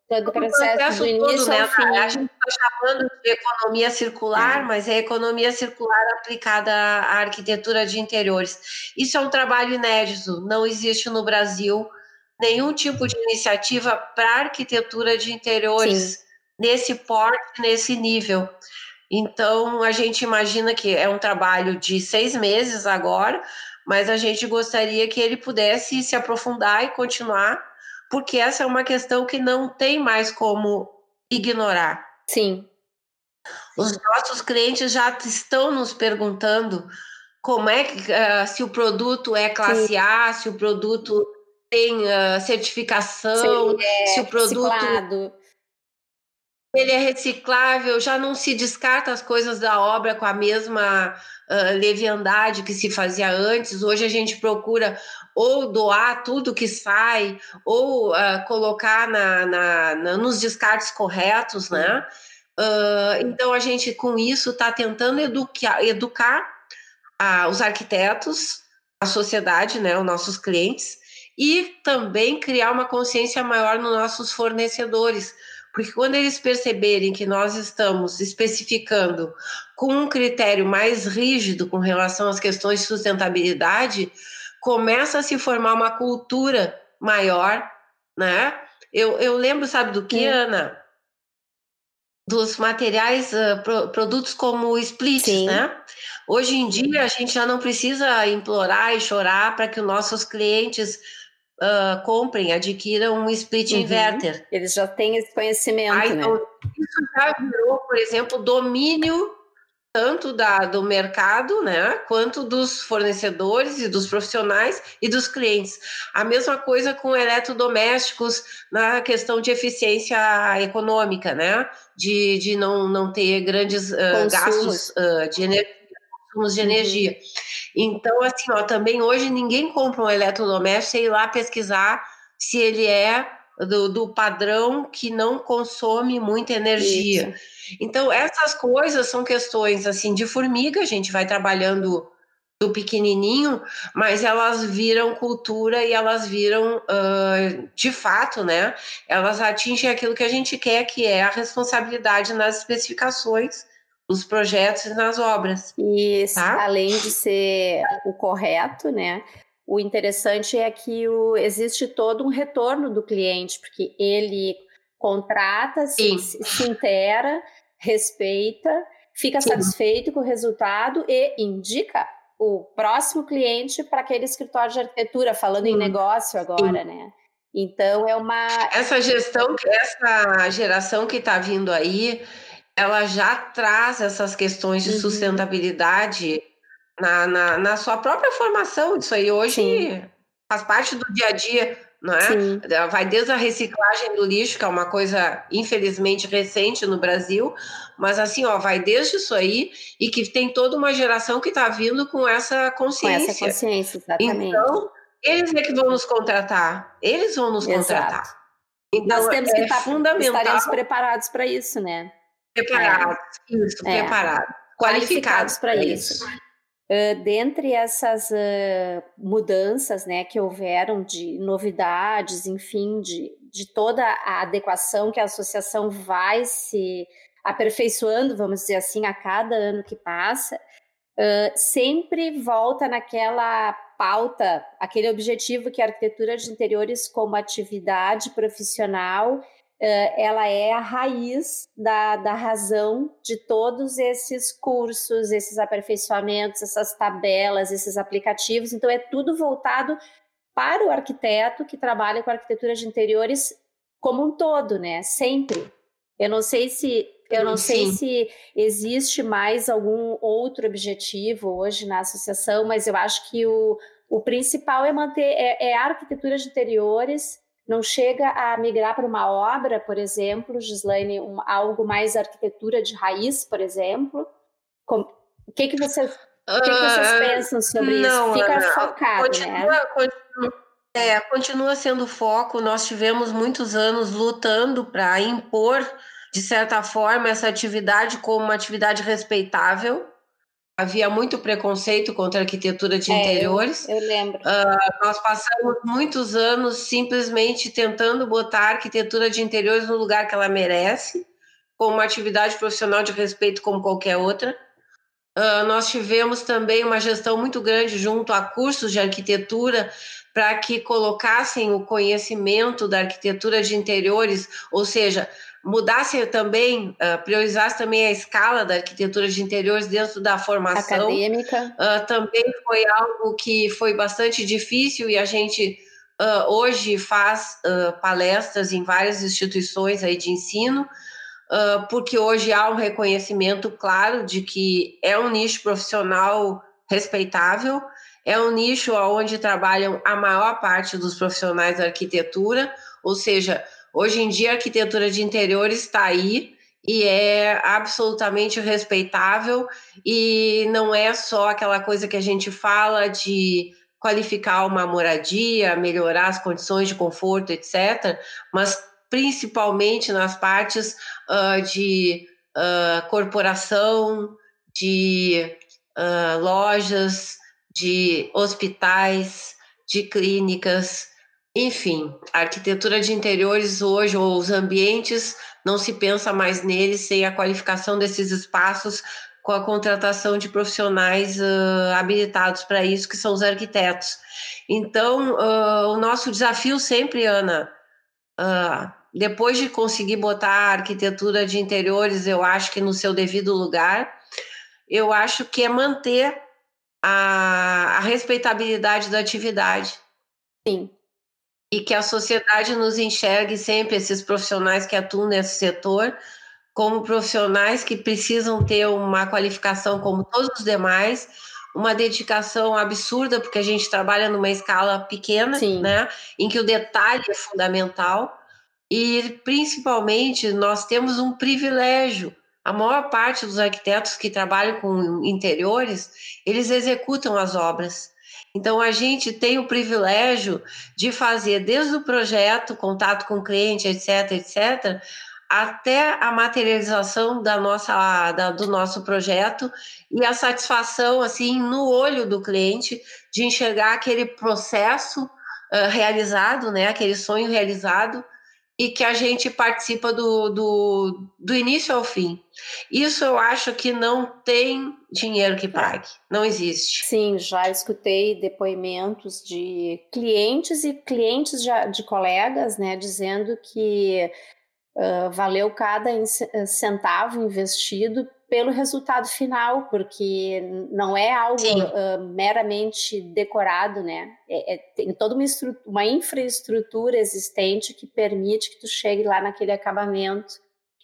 todo o processo, processo do início todo, né? ao fim.
A gente está chamando de economia circular, é. mas é economia circular aplicada à arquitetura de interiores. Isso é um trabalho inédito, não existe no Brasil nenhum tipo de iniciativa para arquitetura de interiores Sim. nesse porte, nesse nível. Então, a gente imagina que é um trabalho de seis meses agora, mas a gente gostaria que ele pudesse se aprofundar e continuar porque essa é uma questão que não tem mais como ignorar.
Sim.
Os nossos clientes já estão nos perguntando como é que uh, se o produto é classe Sim. A, se o produto tem uh, certificação, se, é se o produto reciclado. ele é reciclável, já não se descarta as coisas da obra com a mesma uh, leviandade que se fazia antes. Hoje a gente procura ou doar tudo que sai, ou uh, colocar na, na, na, nos descartes corretos, né? Uh, então a gente com isso está tentando educar, educar os arquitetos, a sociedade, né, os nossos clientes, e também criar uma consciência maior nos nossos fornecedores, porque quando eles perceberem que nós estamos especificando com um critério mais rígido com relação às questões de sustentabilidade, começa a se formar uma cultura maior, né? Eu, eu lembro, sabe do que, Ana? Dos materiais, uh, pro, produtos como splits, Sim. né? Hoje em dia, a gente já não precisa implorar e chorar para que os nossos clientes uh, comprem, adquiram um split uhum. inverter.
Eles já têm esse conhecimento, né? então,
Isso já virou, por exemplo, domínio tanto da, do mercado, né, quanto dos fornecedores e dos profissionais e dos clientes. A mesma coisa com eletrodomésticos na questão de eficiência econômica, né, de, de não, não ter grandes uh, gastos uh, de energia, consumos de uhum. Então, assim, ó, também hoje ninguém compra um eletrodoméstico sem ir lá pesquisar se ele é do, do padrão que não consome muita energia. Isso. Então, essas coisas são questões assim de formiga, a gente vai trabalhando do pequenininho, mas elas viram cultura e elas viram uh, de fato, né? Elas atingem aquilo que a gente quer, que é a responsabilidade nas especificações dos projetos e nas obras.
E tá? além de ser o correto, né? O interessante é que o, existe todo um retorno do cliente, porque ele contrata, se, se intera, respeita, fica Sim. satisfeito com o resultado e indica o próximo cliente para aquele escritório de arquitetura, falando Sim. em negócio agora, né? Então é uma.
Essa gestão, essa geração que está vindo aí, ela já traz essas questões de uhum. sustentabilidade na, na, na, sua própria formação. Isso aí hoje Sim. faz parte do dia a dia não é? Sim. Vai desde a reciclagem do lixo, que é uma coisa infelizmente recente no Brasil, mas assim, ó, vai desde isso aí e que tem toda uma geração que está vindo com essa consciência.
Com essa consciência, exatamente.
Então, eles é que vão nos contratar, eles vão nos Exato. contratar.
Então, Nós temos é que estar, fundamental. Estaremos preparados para isso, né?
Preparados, é. isso, é. preparados. Qualificados para isso. isso.
Uh, dentre essas uh, mudanças né, que houveram de novidades, enfim, de, de toda a adequação que a associação vai se aperfeiçoando, vamos dizer assim, a cada ano que passa, uh, sempre volta naquela pauta, aquele objetivo que a arquitetura de interiores como atividade profissional ela é a raiz da, da razão de todos esses cursos, esses aperfeiçoamentos, essas tabelas, esses aplicativos. Então, é tudo voltado para o arquiteto que trabalha com arquitetura de interiores como um todo, né? Sempre. Eu não sei se eu não Sim. sei se existe mais algum outro objetivo hoje na associação, mas eu acho que o, o principal é manter é, é a arquitetura de interiores não chega a migrar para uma obra, por exemplo, Gislaine, um, algo mais arquitetura de raiz, por exemplo? o que, que, vocês, o que, que vocês uh, pensam sobre não, isso? Fica Ana, focado,
continua,
né?
Continua, é, continua sendo foco. Nós tivemos muitos anos lutando para impor, de certa forma, essa atividade como uma atividade respeitável havia muito preconceito contra a arquitetura de é, interiores.
Eu, eu lembro. Uh,
nós passamos muitos anos simplesmente tentando botar a arquitetura de interiores no lugar que ela merece, como uma atividade profissional de respeito como qualquer outra. Uh, nós tivemos também uma gestão muito grande junto a cursos de arquitetura para que colocassem o conhecimento da arquitetura de interiores, ou seja, mudasse também, uh, priorizasse também a escala da arquitetura de interiores dentro da formação.
Acadêmica.
Uh, também foi algo que foi bastante difícil e a gente uh, hoje faz palestras em várias instituições aí de ensino, porque hoje há um reconhecimento claro de que é um nicho profissional respeitável, é um nicho onde trabalham a maior parte dos profissionais da arquitetura, ou seja, Hoje em dia, a arquitetura de interior está aí e é absolutamente respeitável e não é só aquela coisa que a gente fala de qualificar uma moradia, melhorar as condições de conforto, etc., mas principalmente nas partes uh, de uh, corporação, de uh, lojas, de hospitais, de clínicas, enfim, a arquitetura de interiores hoje, ou os ambientes, não se pensa mais neles sem a qualificação desses espaços com a contratação de profissionais uh, habilitados para isso, que são os arquitetos. Então, uh, o nosso desafio sempre, Ana, uh, depois de conseguir botar a arquitetura de interiores, eu acho que no seu devido lugar, eu acho que é manter a, a respeitabilidade da atividade.
Sim
e que a sociedade nos enxergue sempre esses profissionais que atuam nesse setor como profissionais que precisam ter uma qualificação como todos os demais, uma dedicação absurda, porque a gente trabalha numa escala pequena, Sim. né, em que o detalhe é fundamental e principalmente nós temos um privilégio. A maior parte dos arquitetos que trabalham com interiores, eles executam as obras. Então, a gente tem o privilégio de fazer desde o projeto, contato com o cliente, etc., etc., até a materialização da nossa, da, do nosso projeto e a satisfação, assim, no olho do cliente, de enxergar aquele processo uh, realizado, né, aquele sonho realizado, e que a gente participa do, do, do início ao fim. Isso eu acho que não tem dinheiro que pague, não existe.
Sim, já escutei depoimentos de clientes e clientes de, de colegas, né, dizendo que uh, valeu cada centavo investido pelo resultado final, porque não é algo uh, meramente decorado, né? É, é, tem toda uma, uma, infraestrutura existente que permite que tu chegue lá naquele acabamento.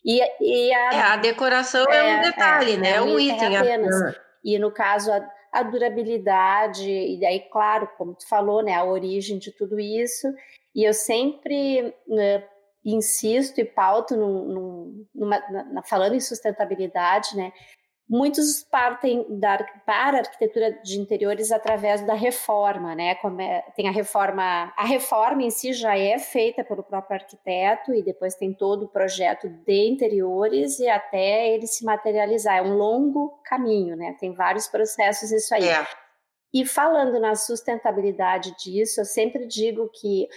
E, e a, é, a decoração é, é um detalhe, né? É um, item
apenas. E no caso, a, a durabilidade, e daí, claro, como tu falou, né? A origem de tudo isso. E eu sempre uh, insisto e pauto num, num, numa, na, falando em sustentabilidade, né? Muitos partem da, para a arquitetura de interiores através da reforma, né? É, tem a reforma, a reforma em si já é feita pelo próprio arquiteto e depois tem todo o projeto de interiores e até ele se materializar. É um longo caminho, né? Tem vários processos isso aí. É. E falando na sustentabilidade disso, eu sempre digo que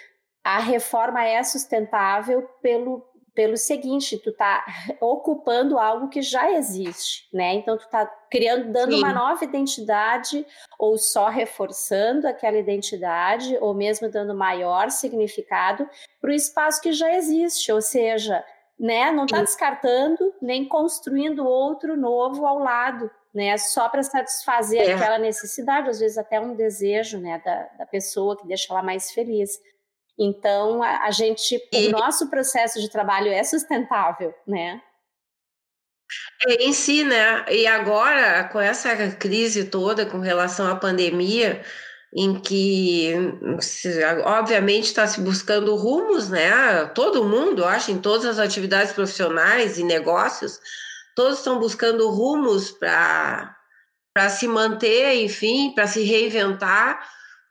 a reforma é sustentável pelo, pelo seguinte, tu tá ocupando algo que já existe, né? Então tu tá criando, dando Sim. uma nova identidade ou só reforçando aquela identidade ou mesmo dando maior significado para o espaço que já existe, ou seja, né, não está descartando nem construindo outro novo ao lado, né, só para satisfazer é. aquela necessidade, às vezes até um desejo, né, da, da pessoa que deixa ela mais feliz. Então, a, a gente, e... o nosso processo de trabalho é sustentável, né?
É, em si, né? E agora, com essa crise toda com relação à pandemia, em que, obviamente, está se buscando rumos, né? Todo mundo, acho, em todas as atividades profissionais e negócios, todos estão buscando rumos para se manter, enfim, para se reinventar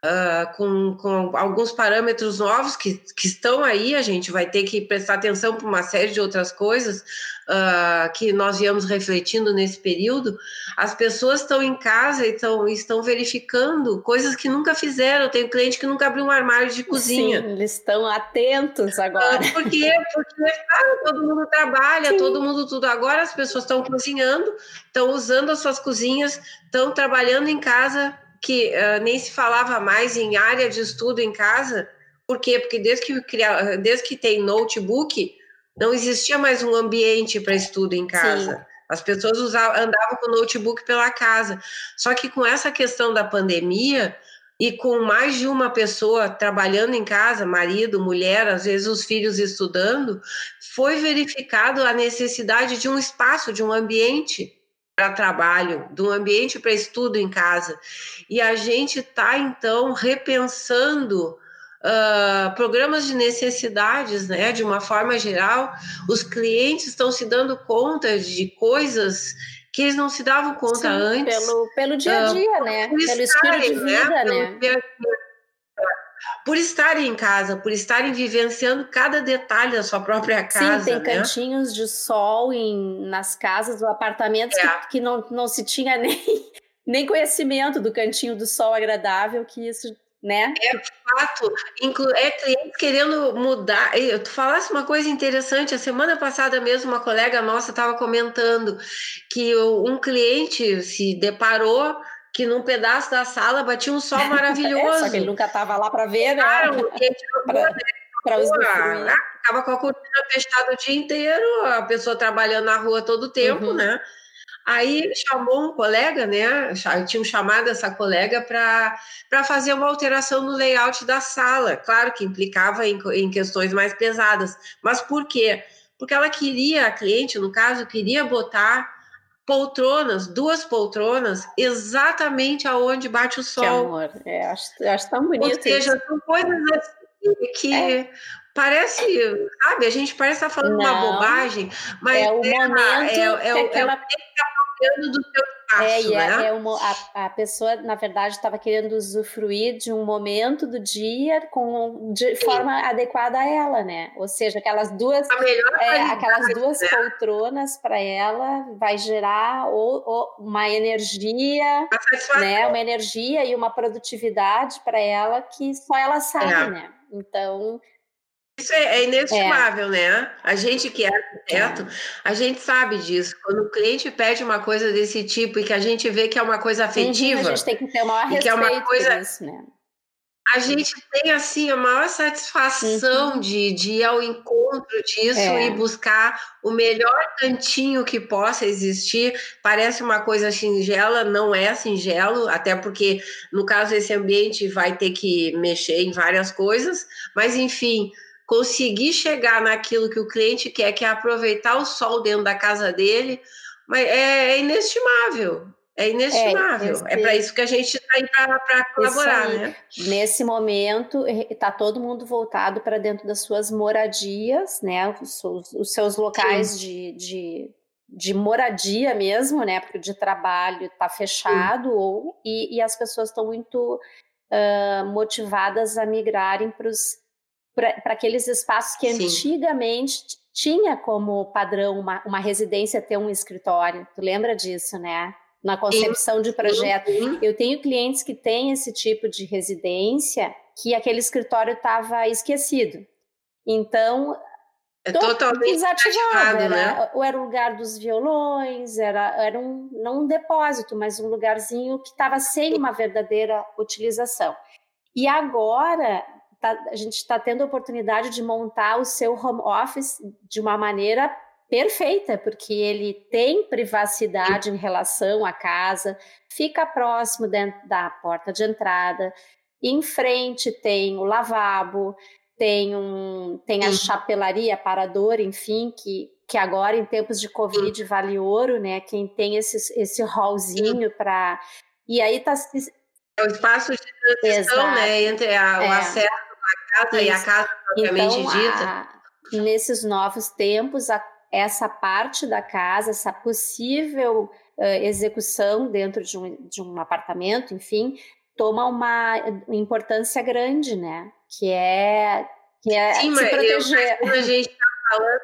uh, com, com alguns parâmetros novos que, que estão aí, a gente vai ter que prestar atenção para uma série de outras coisas uh, que nós viemos refletindo nesse período. As pessoas estão em casa e estão, estão verificando coisas que nunca fizeram. Eu tenho cliente que nunca abriu um armário de cozinha.
Sim, eles estão atentos agora.
Uh, por quê? Porque ah, todo mundo trabalha, Sim. todo mundo tudo. Agora as pessoas estão cozinhando, estão usando as suas cozinhas, estão trabalhando em casa que uh, nem se falava mais em área de estudo em casa. Por quê? Porque desde que, desde que tem notebook, não existia mais um ambiente para estudo em casa. Sim. As pessoas usavam, andavam com notebook pela casa. Só que com essa questão da pandemia e com mais de uma pessoa trabalhando em casa, marido, mulher, às vezes os filhos estudando, foi verificado a necessidade de um espaço, de um ambiente para trabalho, de um ambiente para estudo em casa. E a gente está, então, repensando uh, programas de necessidades, né? De uma forma geral, os clientes estão se dando conta de coisas que eles não se davam conta Sim, antes.
Pelo, pelo dia a ah, dia, uh, né? Pelo estilo de né? vida, né? né?
Por estarem em casa, por estarem vivenciando cada detalhe da sua própria casa.
Sim, tem né? cantinhos de sol em, nas casas apartamentos é. que, que, não, não se tinha nem, nem conhecimento do cantinho do sol agradável, que isso né?
É fato, inclu é cliente querendo mudar. Tu falasse uma coisa interessante, a semana passada mesmo uma colega nossa estava comentando que um cliente se deparou que num pedaço da sala batia um sol maravilhoso. é,
só que ele nunca estava lá para ver, né? Claro,
para usufruir. Ficava com a cortina fechada o dia inteiro, a pessoa trabalhando na rua todo o tempo, uhum. né? Aí ele chamou um colega, né? Tinham chamado essa colega para fazer uma alteração no layout da sala. Claro que implicava em, em questões mais pesadas. Mas por quê? Porque ela queria, a cliente, no caso, queria botar poltronas, duas poltronas, exatamente aonde bate o sol. Que
amor, é, acho, acho tão bonito.
Ou seja, isso. são coisas assim que é. parece, sabe, a gente parece estar falando Não, uma bobagem, mas
é o é, momento é, é,
é,
que aquela... é,
é do seu
é, e é, né? é uma, a, a pessoa, na verdade, estava querendo usufruir de um momento do dia com, de Sim. forma adequada a ela, né? Ou seja, aquelas duas, é, aquelas duas né? poltronas para ela vai gerar ou, ou uma energia, né? Uma energia e uma produtividade para ela que só ela sabe, é. né? Então,
isso é, é inestimável, é. né? A gente que é arquiteto, é. a gente sabe disso. Quando o cliente pede uma coisa desse tipo e que a gente vê que é uma coisa afetiva,
a gente tem que ter o maior respeito que é uma coisa, isso, né?
A gente tem assim a maior satisfação uhum. de, de ir ao encontro disso é. e buscar o melhor cantinho que possa existir. Parece uma coisa singela, não é singelo, até porque no caso esse ambiente vai ter que mexer em várias coisas, mas enfim, conseguir chegar naquilo que o cliente quer, que é aproveitar o sol dentro da casa dele, mas é, é inestimável. É inestimável. É, é para isso que a gente está aí para colaborar, né?
Nesse momento, está todo mundo voltado para dentro das suas moradias, né? Os, os, os seus locais de, de, de, moradia mesmo, né? Porque de trabalho está fechado, ou, e, e, as pessoas estão muito uh, motivadas a migrarem para os para aqueles espaços que Sim. antigamente tinha como padrão uma, uma residência ter um escritório. Tu lembra disso, né? Na concepção de projeto. Eu tenho clientes que têm esse tipo de residência que aquele escritório estava esquecido. Então,
é totalmente desativado,
era,
né?
Ou era o lugar dos violões, era, era um, não um depósito, mas um lugarzinho que estava sem uma verdadeira utilização. E agora tá, a gente está tendo a oportunidade de montar o seu home office de uma maneira perfeita, porque ele tem privacidade em relação à casa, fica próximo da porta de entrada, em frente tem o lavabo, tem, um, tem a chapelaria, parador, enfim, que, que agora em tempos de Covid vale ouro, né? Quem tem esse, esse hallzinho para. E aí tá.
É o espaço de transição, Exato. né? Entre a, o é. acesso casa Isso. e a casa propriamente então, dita. A,
nesses novos tempos, a, essa parte da casa, essa possível uh, execução dentro de um, de um apartamento, enfim, toma uma importância grande, né? Que é, que é Sim, se proteger.
Eu, a gente está falando,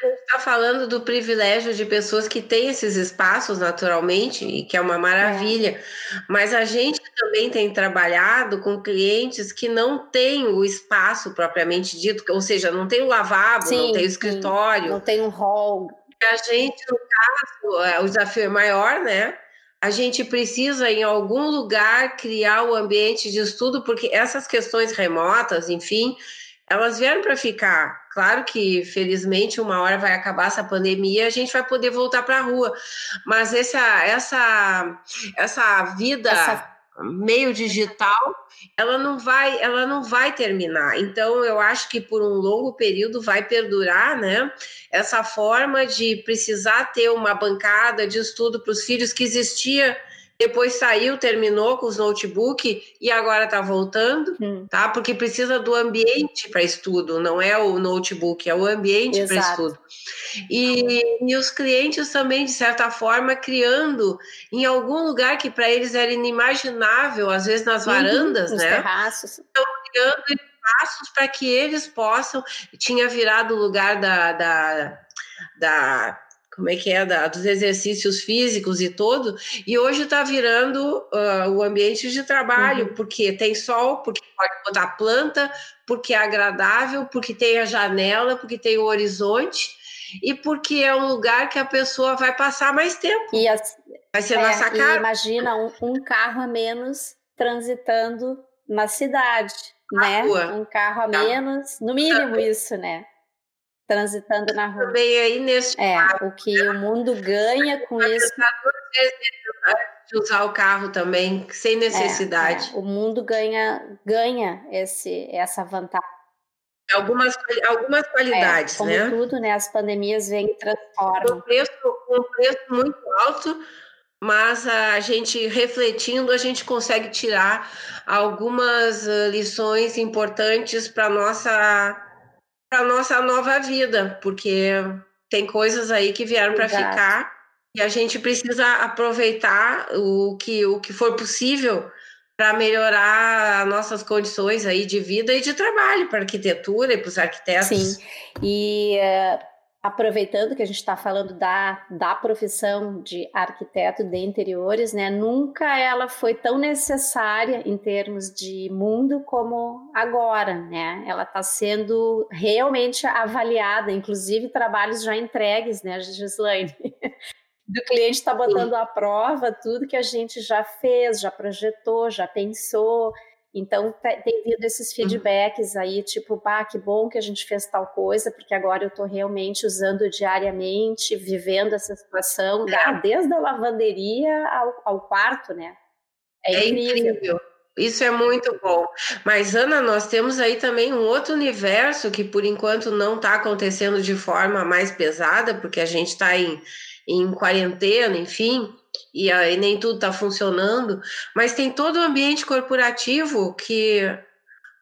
a gente está falando do privilégio de pessoas que têm esses espaços naturalmente, e que é uma maravilha. É. Mas a gente também tem trabalhado com clientes que não têm o espaço propriamente dito, ou seja, não tem o lavabo, sim, não tem o escritório. Sim.
Não tem um hall.
A gente, no caso, é, o desafio é maior, né? a gente precisa, em algum lugar, criar o ambiente de estudo, porque essas questões remotas, enfim, elas vieram para ficar. Claro que, felizmente, uma hora vai acabar essa pandemia, a gente vai poder voltar para a rua. Mas essa, essa, essa vida. Essa meio digital, ela não vai, ela não vai terminar. Então, eu acho que por um longo período vai perdurar, né? Essa forma de precisar ter uma bancada de estudo para os filhos que existia depois saiu, terminou com os notebook e agora está voltando, hum. tá? Porque precisa do ambiente para estudo, não é o notebook, é o ambiente para estudo. E, e os clientes também, de certa forma, criando em algum lugar que para eles era inimaginável, às vezes nas uhum, varandas,
né? terraços.
Estão criando espaços para que eles possam. Tinha virado o lugar da, da, da como é que é, da, dos exercícios físicos e todo, e hoje está virando uh, o ambiente de trabalho, uhum. porque tem sol, porque pode botar planta, porque é agradável, porque tem a janela, porque tem o horizonte, e porque é um lugar que a pessoa vai passar mais tempo.
E as, vai ser é, na sacada. imagina um, um, carro a menos transitando na cidade, na né? Rua. Um carro a menos, no mínimo isso, né? Transitando na rua.
Também aí nesse
É, o que o mundo ganha com isso.
De usar o carro também, sem necessidade.
É, é. O mundo ganha, ganha esse, essa vantagem.
Algumas, algumas qualidades,
é, como
né?
tudo, né? As pandemias vêm e transformam.
Um preço, um preço muito alto, mas a gente refletindo, a gente consegue tirar algumas lições importantes para nossa para nossa nova vida, porque tem coisas aí que vieram para ficar e a gente precisa aproveitar o que, o que for possível para melhorar nossas condições aí de vida e de trabalho para arquitetura e para os arquitetos.
Sim, e uh, aproveitando que a gente está falando da, da profissão de arquiteto de interiores, né? Nunca ela foi tão necessária em termos de mundo como agora, né? Ela está sendo realmente avaliada, inclusive trabalhos já entregues, né, Gislaine? do cliente está botando à prova tudo que a gente já fez, já projetou, já pensou. Então, tem vindo esses uhum. feedbacks aí, tipo, pá, que bom que a gente fez tal coisa, porque agora eu estou realmente usando diariamente, vivendo essa situação, é. desde a lavanderia ao, ao quarto, né?
É, é incrível. incrível. Isso é muito bom. Mas, Ana, nós temos aí também um outro universo que, por enquanto, não está acontecendo de forma mais pesada, porque a gente está em, em quarentena, enfim, e aí nem tudo está funcionando, mas tem todo o ambiente corporativo que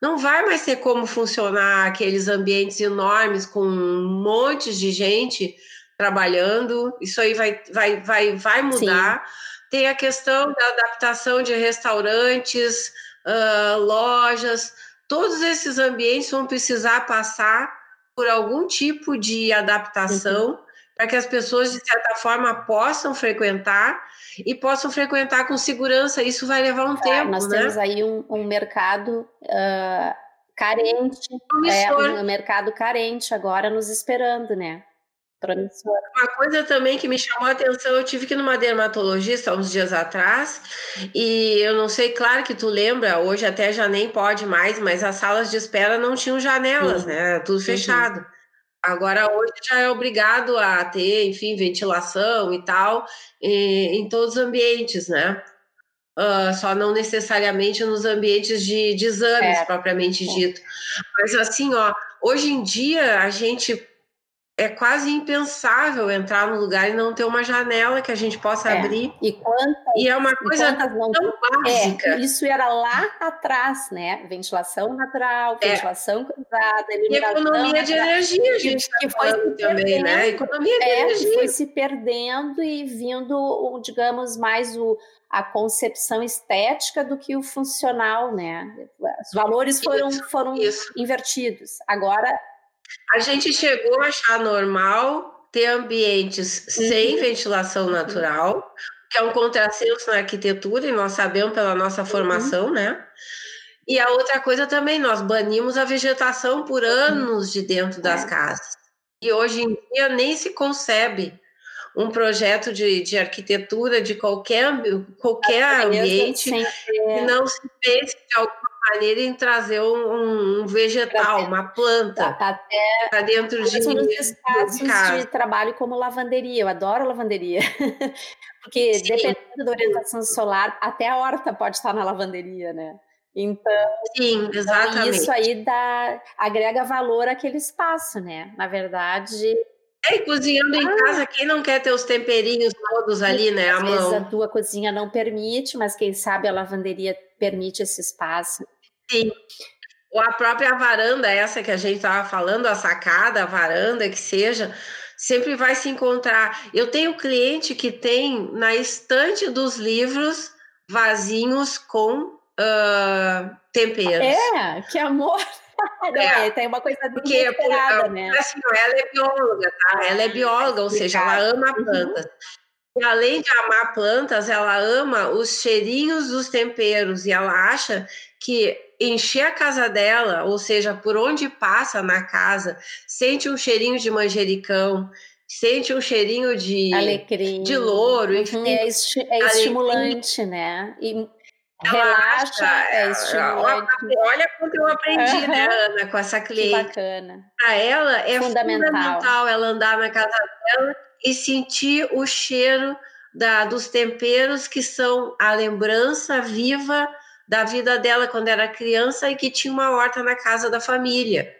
não vai mais ter como funcionar aqueles ambientes enormes com um monte de gente trabalhando. Isso aí vai, vai, vai, vai mudar. Sim. Tem a questão da adaptação de restaurantes, uh, lojas, todos esses ambientes vão precisar passar por algum tipo de adaptação. Uhum para que as pessoas, de certa forma, possam frequentar e possam frequentar com segurança. Isso vai levar um é, tempo.
Nós
né?
temos aí um, um mercado uh, carente, é um mercado carente agora nos esperando, né?
Promissor. Uma coisa também que me chamou a atenção, eu tive que ir numa dermatologista uns dias atrás, e eu não sei, claro que tu lembra, hoje até já nem pode mais, mas as salas de espera não tinham janelas, uhum. né? Tudo uhum. fechado. Uhum. Agora, hoje já é obrigado a ter, enfim, ventilação e tal, e, em todos os ambientes, né? Uh, só não necessariamente nos ambientes de, de exames, é. propriamente é. dito. Mas assim, ó, hoje em dia a gente é quase impensável entrar no lugar e não ter uma janela que a gente possa é. abrir.
E quantas,
e é uma coisa não... tão básica.
É, isso era lá atrás, né? Ventilação natural, é. ventilação cruzada,
iluminação. E economia de energia, a gente que, tá foi também, né? perdendo, né? Economia de é, energia.
foi se perdendo e vindo, digamos, mais o, a concepção estética do que o funcional, né? Os valores foram, isso, foram isso. invertidos. Agora
a gente chegou a achar normal ter ambientes uhum. sem ventilação uhum. natural, que é um contrassenso na arquitetura, e nós sabemos pela nossa uhum. formação, uhum. né? E a outra coisa também, nós banimos a vegetação por uhum. anos de dentro das é. casas. E hoje em dia nem se concebe um projeto de, de arquitetura de qualquer, qualquer ambiente que não se pense de alguma maneira em trazer um, um vegetal, uma planta para dentro de,
nos espaços de, trabalho como lavanderia. Eu adoro lavanderia. Porque Sim. dependendo da orientação solar, até a horta pode estar na lavanderia, né? Então,
Sim, então exatamente.
isso aí dá, agrega valor àquele espaço, né? Na verdade,
é, e cozinhando ah. em casa, quem não quer ter os temperinhos todos ali, né?
Às vezes a tua cozinha não permite, mas quem sabe a lavanderia permite esse espaço.
Sim. Ou a própria varanda, essa que a gente estava falando, a sacada, a varanda, que seja, sempre vai se encontrar. Eu tenho cliente que tem na estante dos livros vasinhos com uh, temperos.
É, que amor! Não, é, tem uma coisa porque, porque, né?
Assim, ela é bióloga, tá? Ela é bióloga, ou seja, ela ama uhum. plantas. Uhum. E além de amar plantas, ela ama os cheirinhos dos temperos e ela acha que encher a casa dela, ou seja, por onde passa na casa, sente um cheirinho de manjericão, sente um cheirinho de
alecrim,
de louro,
uhum, enfim, é, esti é estimulante, né? E relaxa, acha, é estimulante.
Olha quanto eu aprendi, uhum. né, Ana, com essa cliente.
Que bacana.
Para ela é fundamental. fundamental ela andar na casa dela e sentir o cheiro da, dos temperos que são a lembrança viva da vida dela quando era criança e que tinha uma horta na casa da família.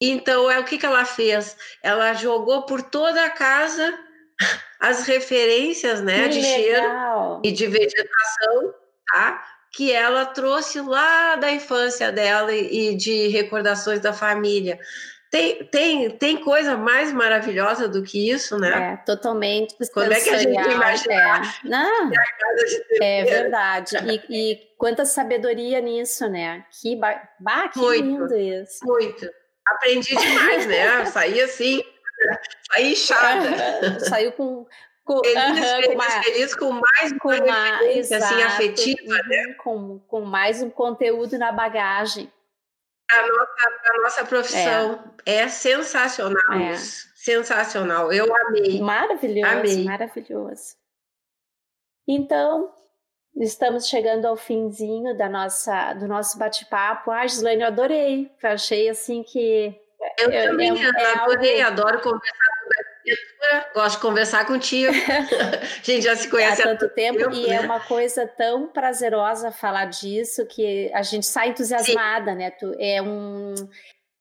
Então, é o que, que ela fez? Ela jogou por toda a casa as referências né, de legal. cheiro e de vegetação, tá? que ela trouxe lá da infância dela e de recordações da família. Tem, tem, tem coisa mais maravilhosa do que isso, né?
É, totalmente.
Quando é que a gente imagina?
É. Não, é verdade. E, e, quanta sabedoria nisso, né? Que, ba... bah, que muito, lindo isso.
Muito. Aprendi demais, né? Saí assim, saí inchada.
Saiu com,
com, feliz, feliz, com mais, feliz com mais com uma, assim, afetiva, né?
Uhum, com, com mais um conteúdo na bagagem
a nossa, a nossa profissão. É, é sensacional é. Sensacional. Eu amei.
Maravilhoso, amei. maravilhoso. Então, estamos chegando ao finzinho da nossa, do nosso bate-papo. Ah, Gislaine, eu adorei. Achei assim que.
Eu, também é, é adorei, algo... adoro conversar gosto de conversar contigo. a gente já se conhece
há tanto, há tanto tempo, tempo, e é né? é uma coisa tão prazerosa falar disso que a gente sai entusiasmada, Sim. né? Tu, é um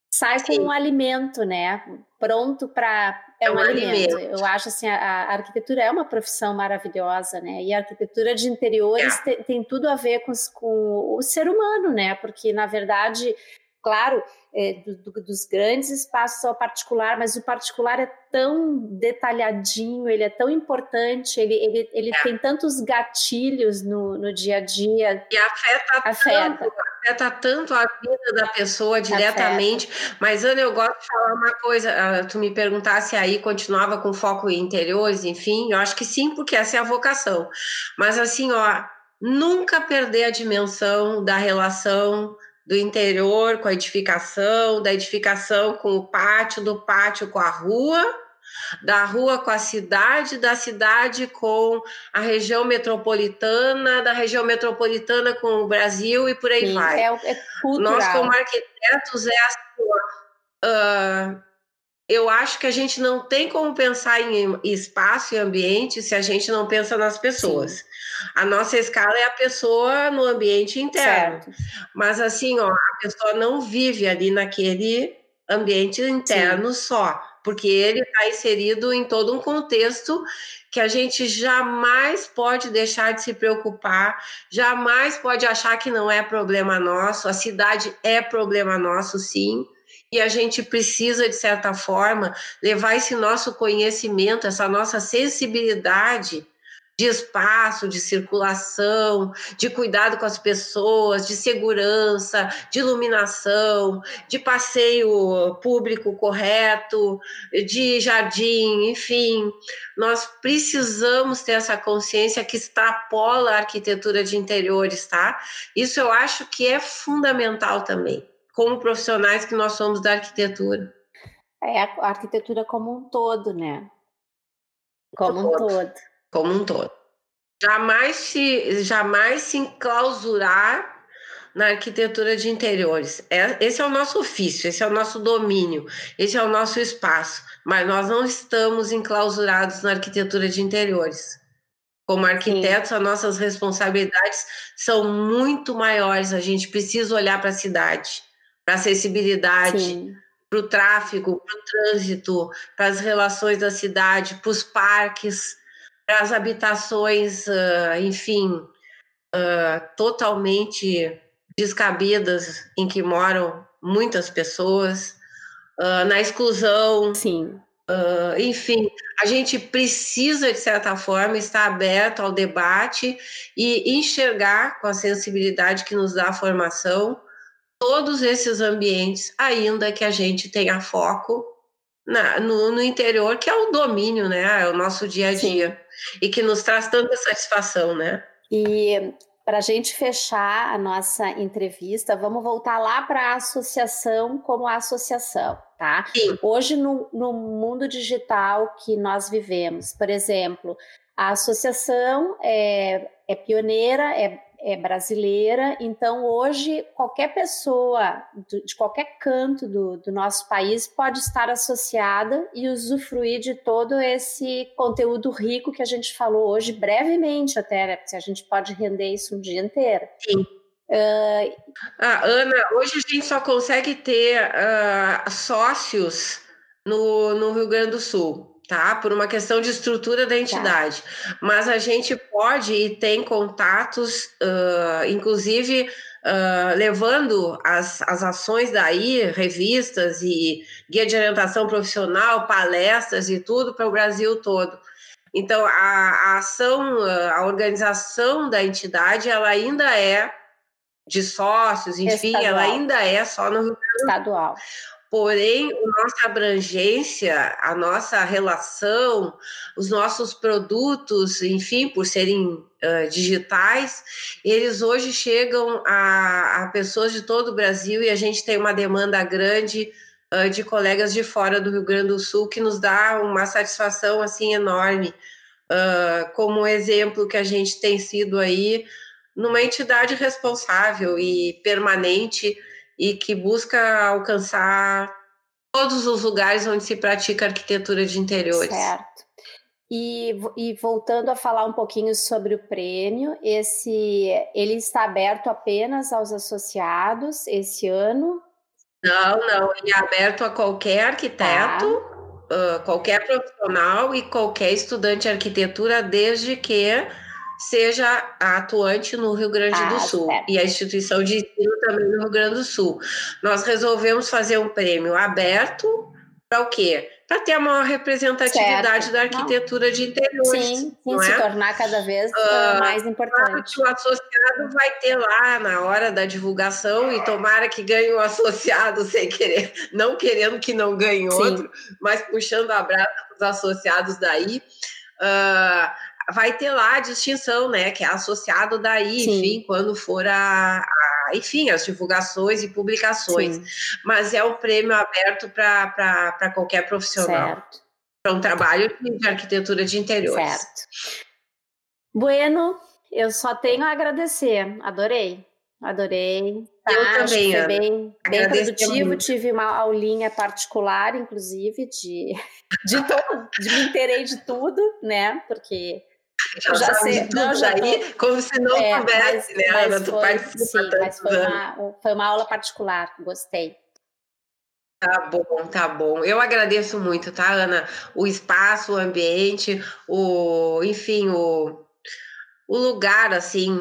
sai Sim. com um alimento, né? Pronto para é, é, um, um alimento. alimento. Eu acho assim a, a, arquitetura é uma profissão maravilhosa, né? E a arquitetura de interiores é. tem, tem, tudo a ver com, com o ser humano, né? Porque na verdade claro, é, do, do, dos grandes espaços ao particular, mas o particular é tão detalhadinho, ele é tão importante, ele, ele, ele é. tem tantos gatilhos no, no dia a dia.
E afeta, afeta. Tanto, afeta tanto a vida da pessoa diretamente. Afeta. Mas, Ana, eu gosto de falar uma coisa, ah, tu me perguntasse aí, continuava com foco em interiores, enfim, eu acho que sim, porque essa é a vocação. Mas assim, ó, nunca perder a dimensão da relação do interior com a edificação, da edificação com o pátio, do pátio com a rua, da rua com a cidade, da cidade com a região metropolitana, da região metropolitana com o Brasil e por aí Sim, vai. É, é Nós, como arquitetos, é assim, uh, eu acho que a gente não tem como pensar em espaço e ambiente se a gente não pensa nas pessoas. Sim. A nossa escala é a pessoa no ambiente interno. Certo. Mas assim, ó, a pessoa não vive ali naquele ambiente interno Sim. só, porque ele está inserido em todo um contexto que a gente jamais pode deixar de se preocupar, jamais pode achar que não é problema nosso. A cidade é problema nosso, sim e a gente precisa, de certa forma, levar esse nosso conhecimento, essa nossa sensibilidade de espaço, de circulação, de cuidado com as pessoas, de segurança, de iluminação, de passeio público correto, de jardim, enfim. Nós precisamos ter essa consciência que extrapola a arquitetura de interiores, tá? Isso eu acho que é fundamental também como profissionais que nós somos da arquitetura.
É a arquitetura como um todo, né? Como um todo.
Como um todo. Jamais se, jamais se enclausurar na arquitetura de interiores. É, esse é o nosso ofício, esse é o nosso domínio, esse é o nosso espaço. Mas nós não estamos enclausurados na arquitetura de interiores. Como arquitetos, Sim. as nossas responsabilidades são muito maiores. A gente precisa olhar para a cidade para acessibilidade, para o tráfego, para o trânsito, para as relações da cidade, para os parques, para as habitações, uh, enfim, uh, totalmente descabidas em que moram muitas pessoas, uh, na exclusão.
Sim.
enfim, a gente precisa, de certa forma, estar aberto ao debate e enxergar com a sensibilidade que nos dá a formação todos esses ambientes, ainda que a gente tenha foco na, no, no, interior, que é o domínio, né? É o nosso dia a dia. Sim. E que nos traz tanta satisfação, né?
E para a gente fechar a nossa entrevista, vamos voltar lá para a associação como associação, tá? Sim. Hoje, no, no mundo digital que nós vivemos, por exemplo, a associação é, é pioneira, é é brasileira, então hoje qualquer pessoa de qualquer canto do, do, nosso país pode estar associada e usufruir de todo esse conteúdo rico que a gente falou hoje, brevemente até, né? se a gente pode render isso um dia inteiro.
Sim. Uh, ah, Ana, hoje a gente só consegue ter uh, sócios no, no Rio Grande do Sul tá? Por uma questão de estrutura da tá. entidade. Tá. Mas a gente pode e tem contatos, uh, inclusive uh, levando as, as ações daí, revistas e guia de orientação profissional, palestras e tudo para o Brasil todo. Então, a, a ação, a organização da entidade, ela ainda é de sócios, enfim, Estadual. ela ainda é só no.
Estadual.
Porém, a nossa abrangência, a nossa relação, os nossos produtos, enfim, por serem uh, digitais, eles hoje chegam a, a, pessoas de todo o Brasil e a gente tem uma demanda grande uh, de colegas de fora do Rio Grande do Sul que nos dá uma satisfação assim enorme. Uh, como exemplo que a gente tem sido aí numa entidade responsável e permanente e que busca alcançar todos os lugares onde se pratica arquitetura de interiores.
Certo. E, e, voltando a falar um pouquinho sobre o prêmio, esse ele está aberto apenas aos associados esse ano?
Não, não, ele é aberto a qualquer arquiteto, tá. uh, qualquer profissional e qualquer estudante de arquitetura, desde que seja atuante no Rio Grande ah, do Sul certo. e a instituição de ensino também no Rio Grande do Sul. Nós resolvemos fazer um prêmio aberto para o quê? Para ter a maior representatividade certo. da arquitetura não. de interiores.
Sim, sim se é? tornar cada vez uh, mais importante.
O associado vai ter lá na hora da divulgação e tomara que ganhe um associado sem querer, não querendo que não ganhe outro, sim. mas puxando a brasa para os associados daí. Uh, vai ter lá a distinção, né? Que é associado daí, Sim. enfim, quando for a, a enfim, as divulgações e publicações. Sim. Mas é um prêmio aberto para qualquer profissional. Para um trabalho de arquitetura de interiores.
Certo. Bueno, eu só tenho a agradecer. Adorei. Adorei.
Tá, eu também,
foi bem, bem produtivo. Muito. Tive uma aulinha particular, inclusive, de, de, todo, de me interei de tudo, né? Porque
já, já sei, não, já aí, tô, como se não é, soubesse, né, Ana? Tu participa sim,
mas foi uma, foi uma aula particular, gostei.
Tá bom, tá bom. Eu agradeço muito, tá, Ana? O espaço, o ambiente, o, enfim, o, o lugar, assim,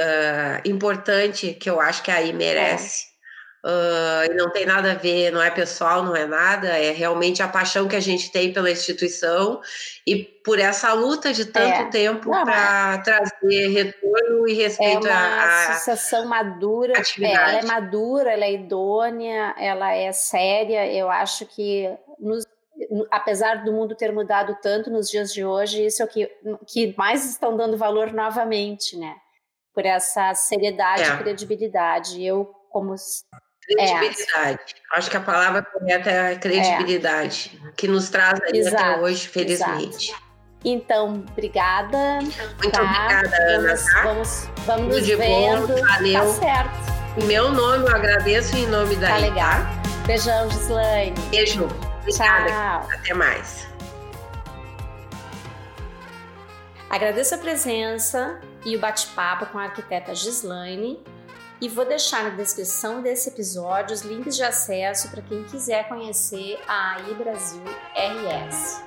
uh, importante que eu acho que aí merece. É. Uh, não tem nada a ver, não é pessoal, não é nada, é realmente a paixão que a gente tem pela instituição e por essa luta de tanto é. tempo para é. trazer retorno e respeito
é
uma
à associação madura, é, ela é madura, ela é idônea, ela é séria. Eu acho que nos, apesar do mundo ter mudado tanto nos dias de hoje, isso é o que, que mais estão dando valor novamente, né? por essa seriedade é. e credibilidade. Eu, como.
Credibilidade. É. Acho que a palavra correta é credibilidade, é. que nos traz aí exato, até hoje, felizmente.
Exato. Então, obrigada.
Muito tá? obrigada, Ana.
Vamos, tá? vamos, vamos Tudo de vendo. bom,
valeu.
Tá certo.
Em meu nome, eu agradeço em nome da
Tá legal. Tá? Beijão, Gislaine.
Beijo. Obrigada. Tchau. Até mais.
Agradeço a presença e o bate-papo com a arquiteta Gislaine e vou deixar na descrição desse episódio os links de acesso para quem quiser conhecer a AI Brasil RS.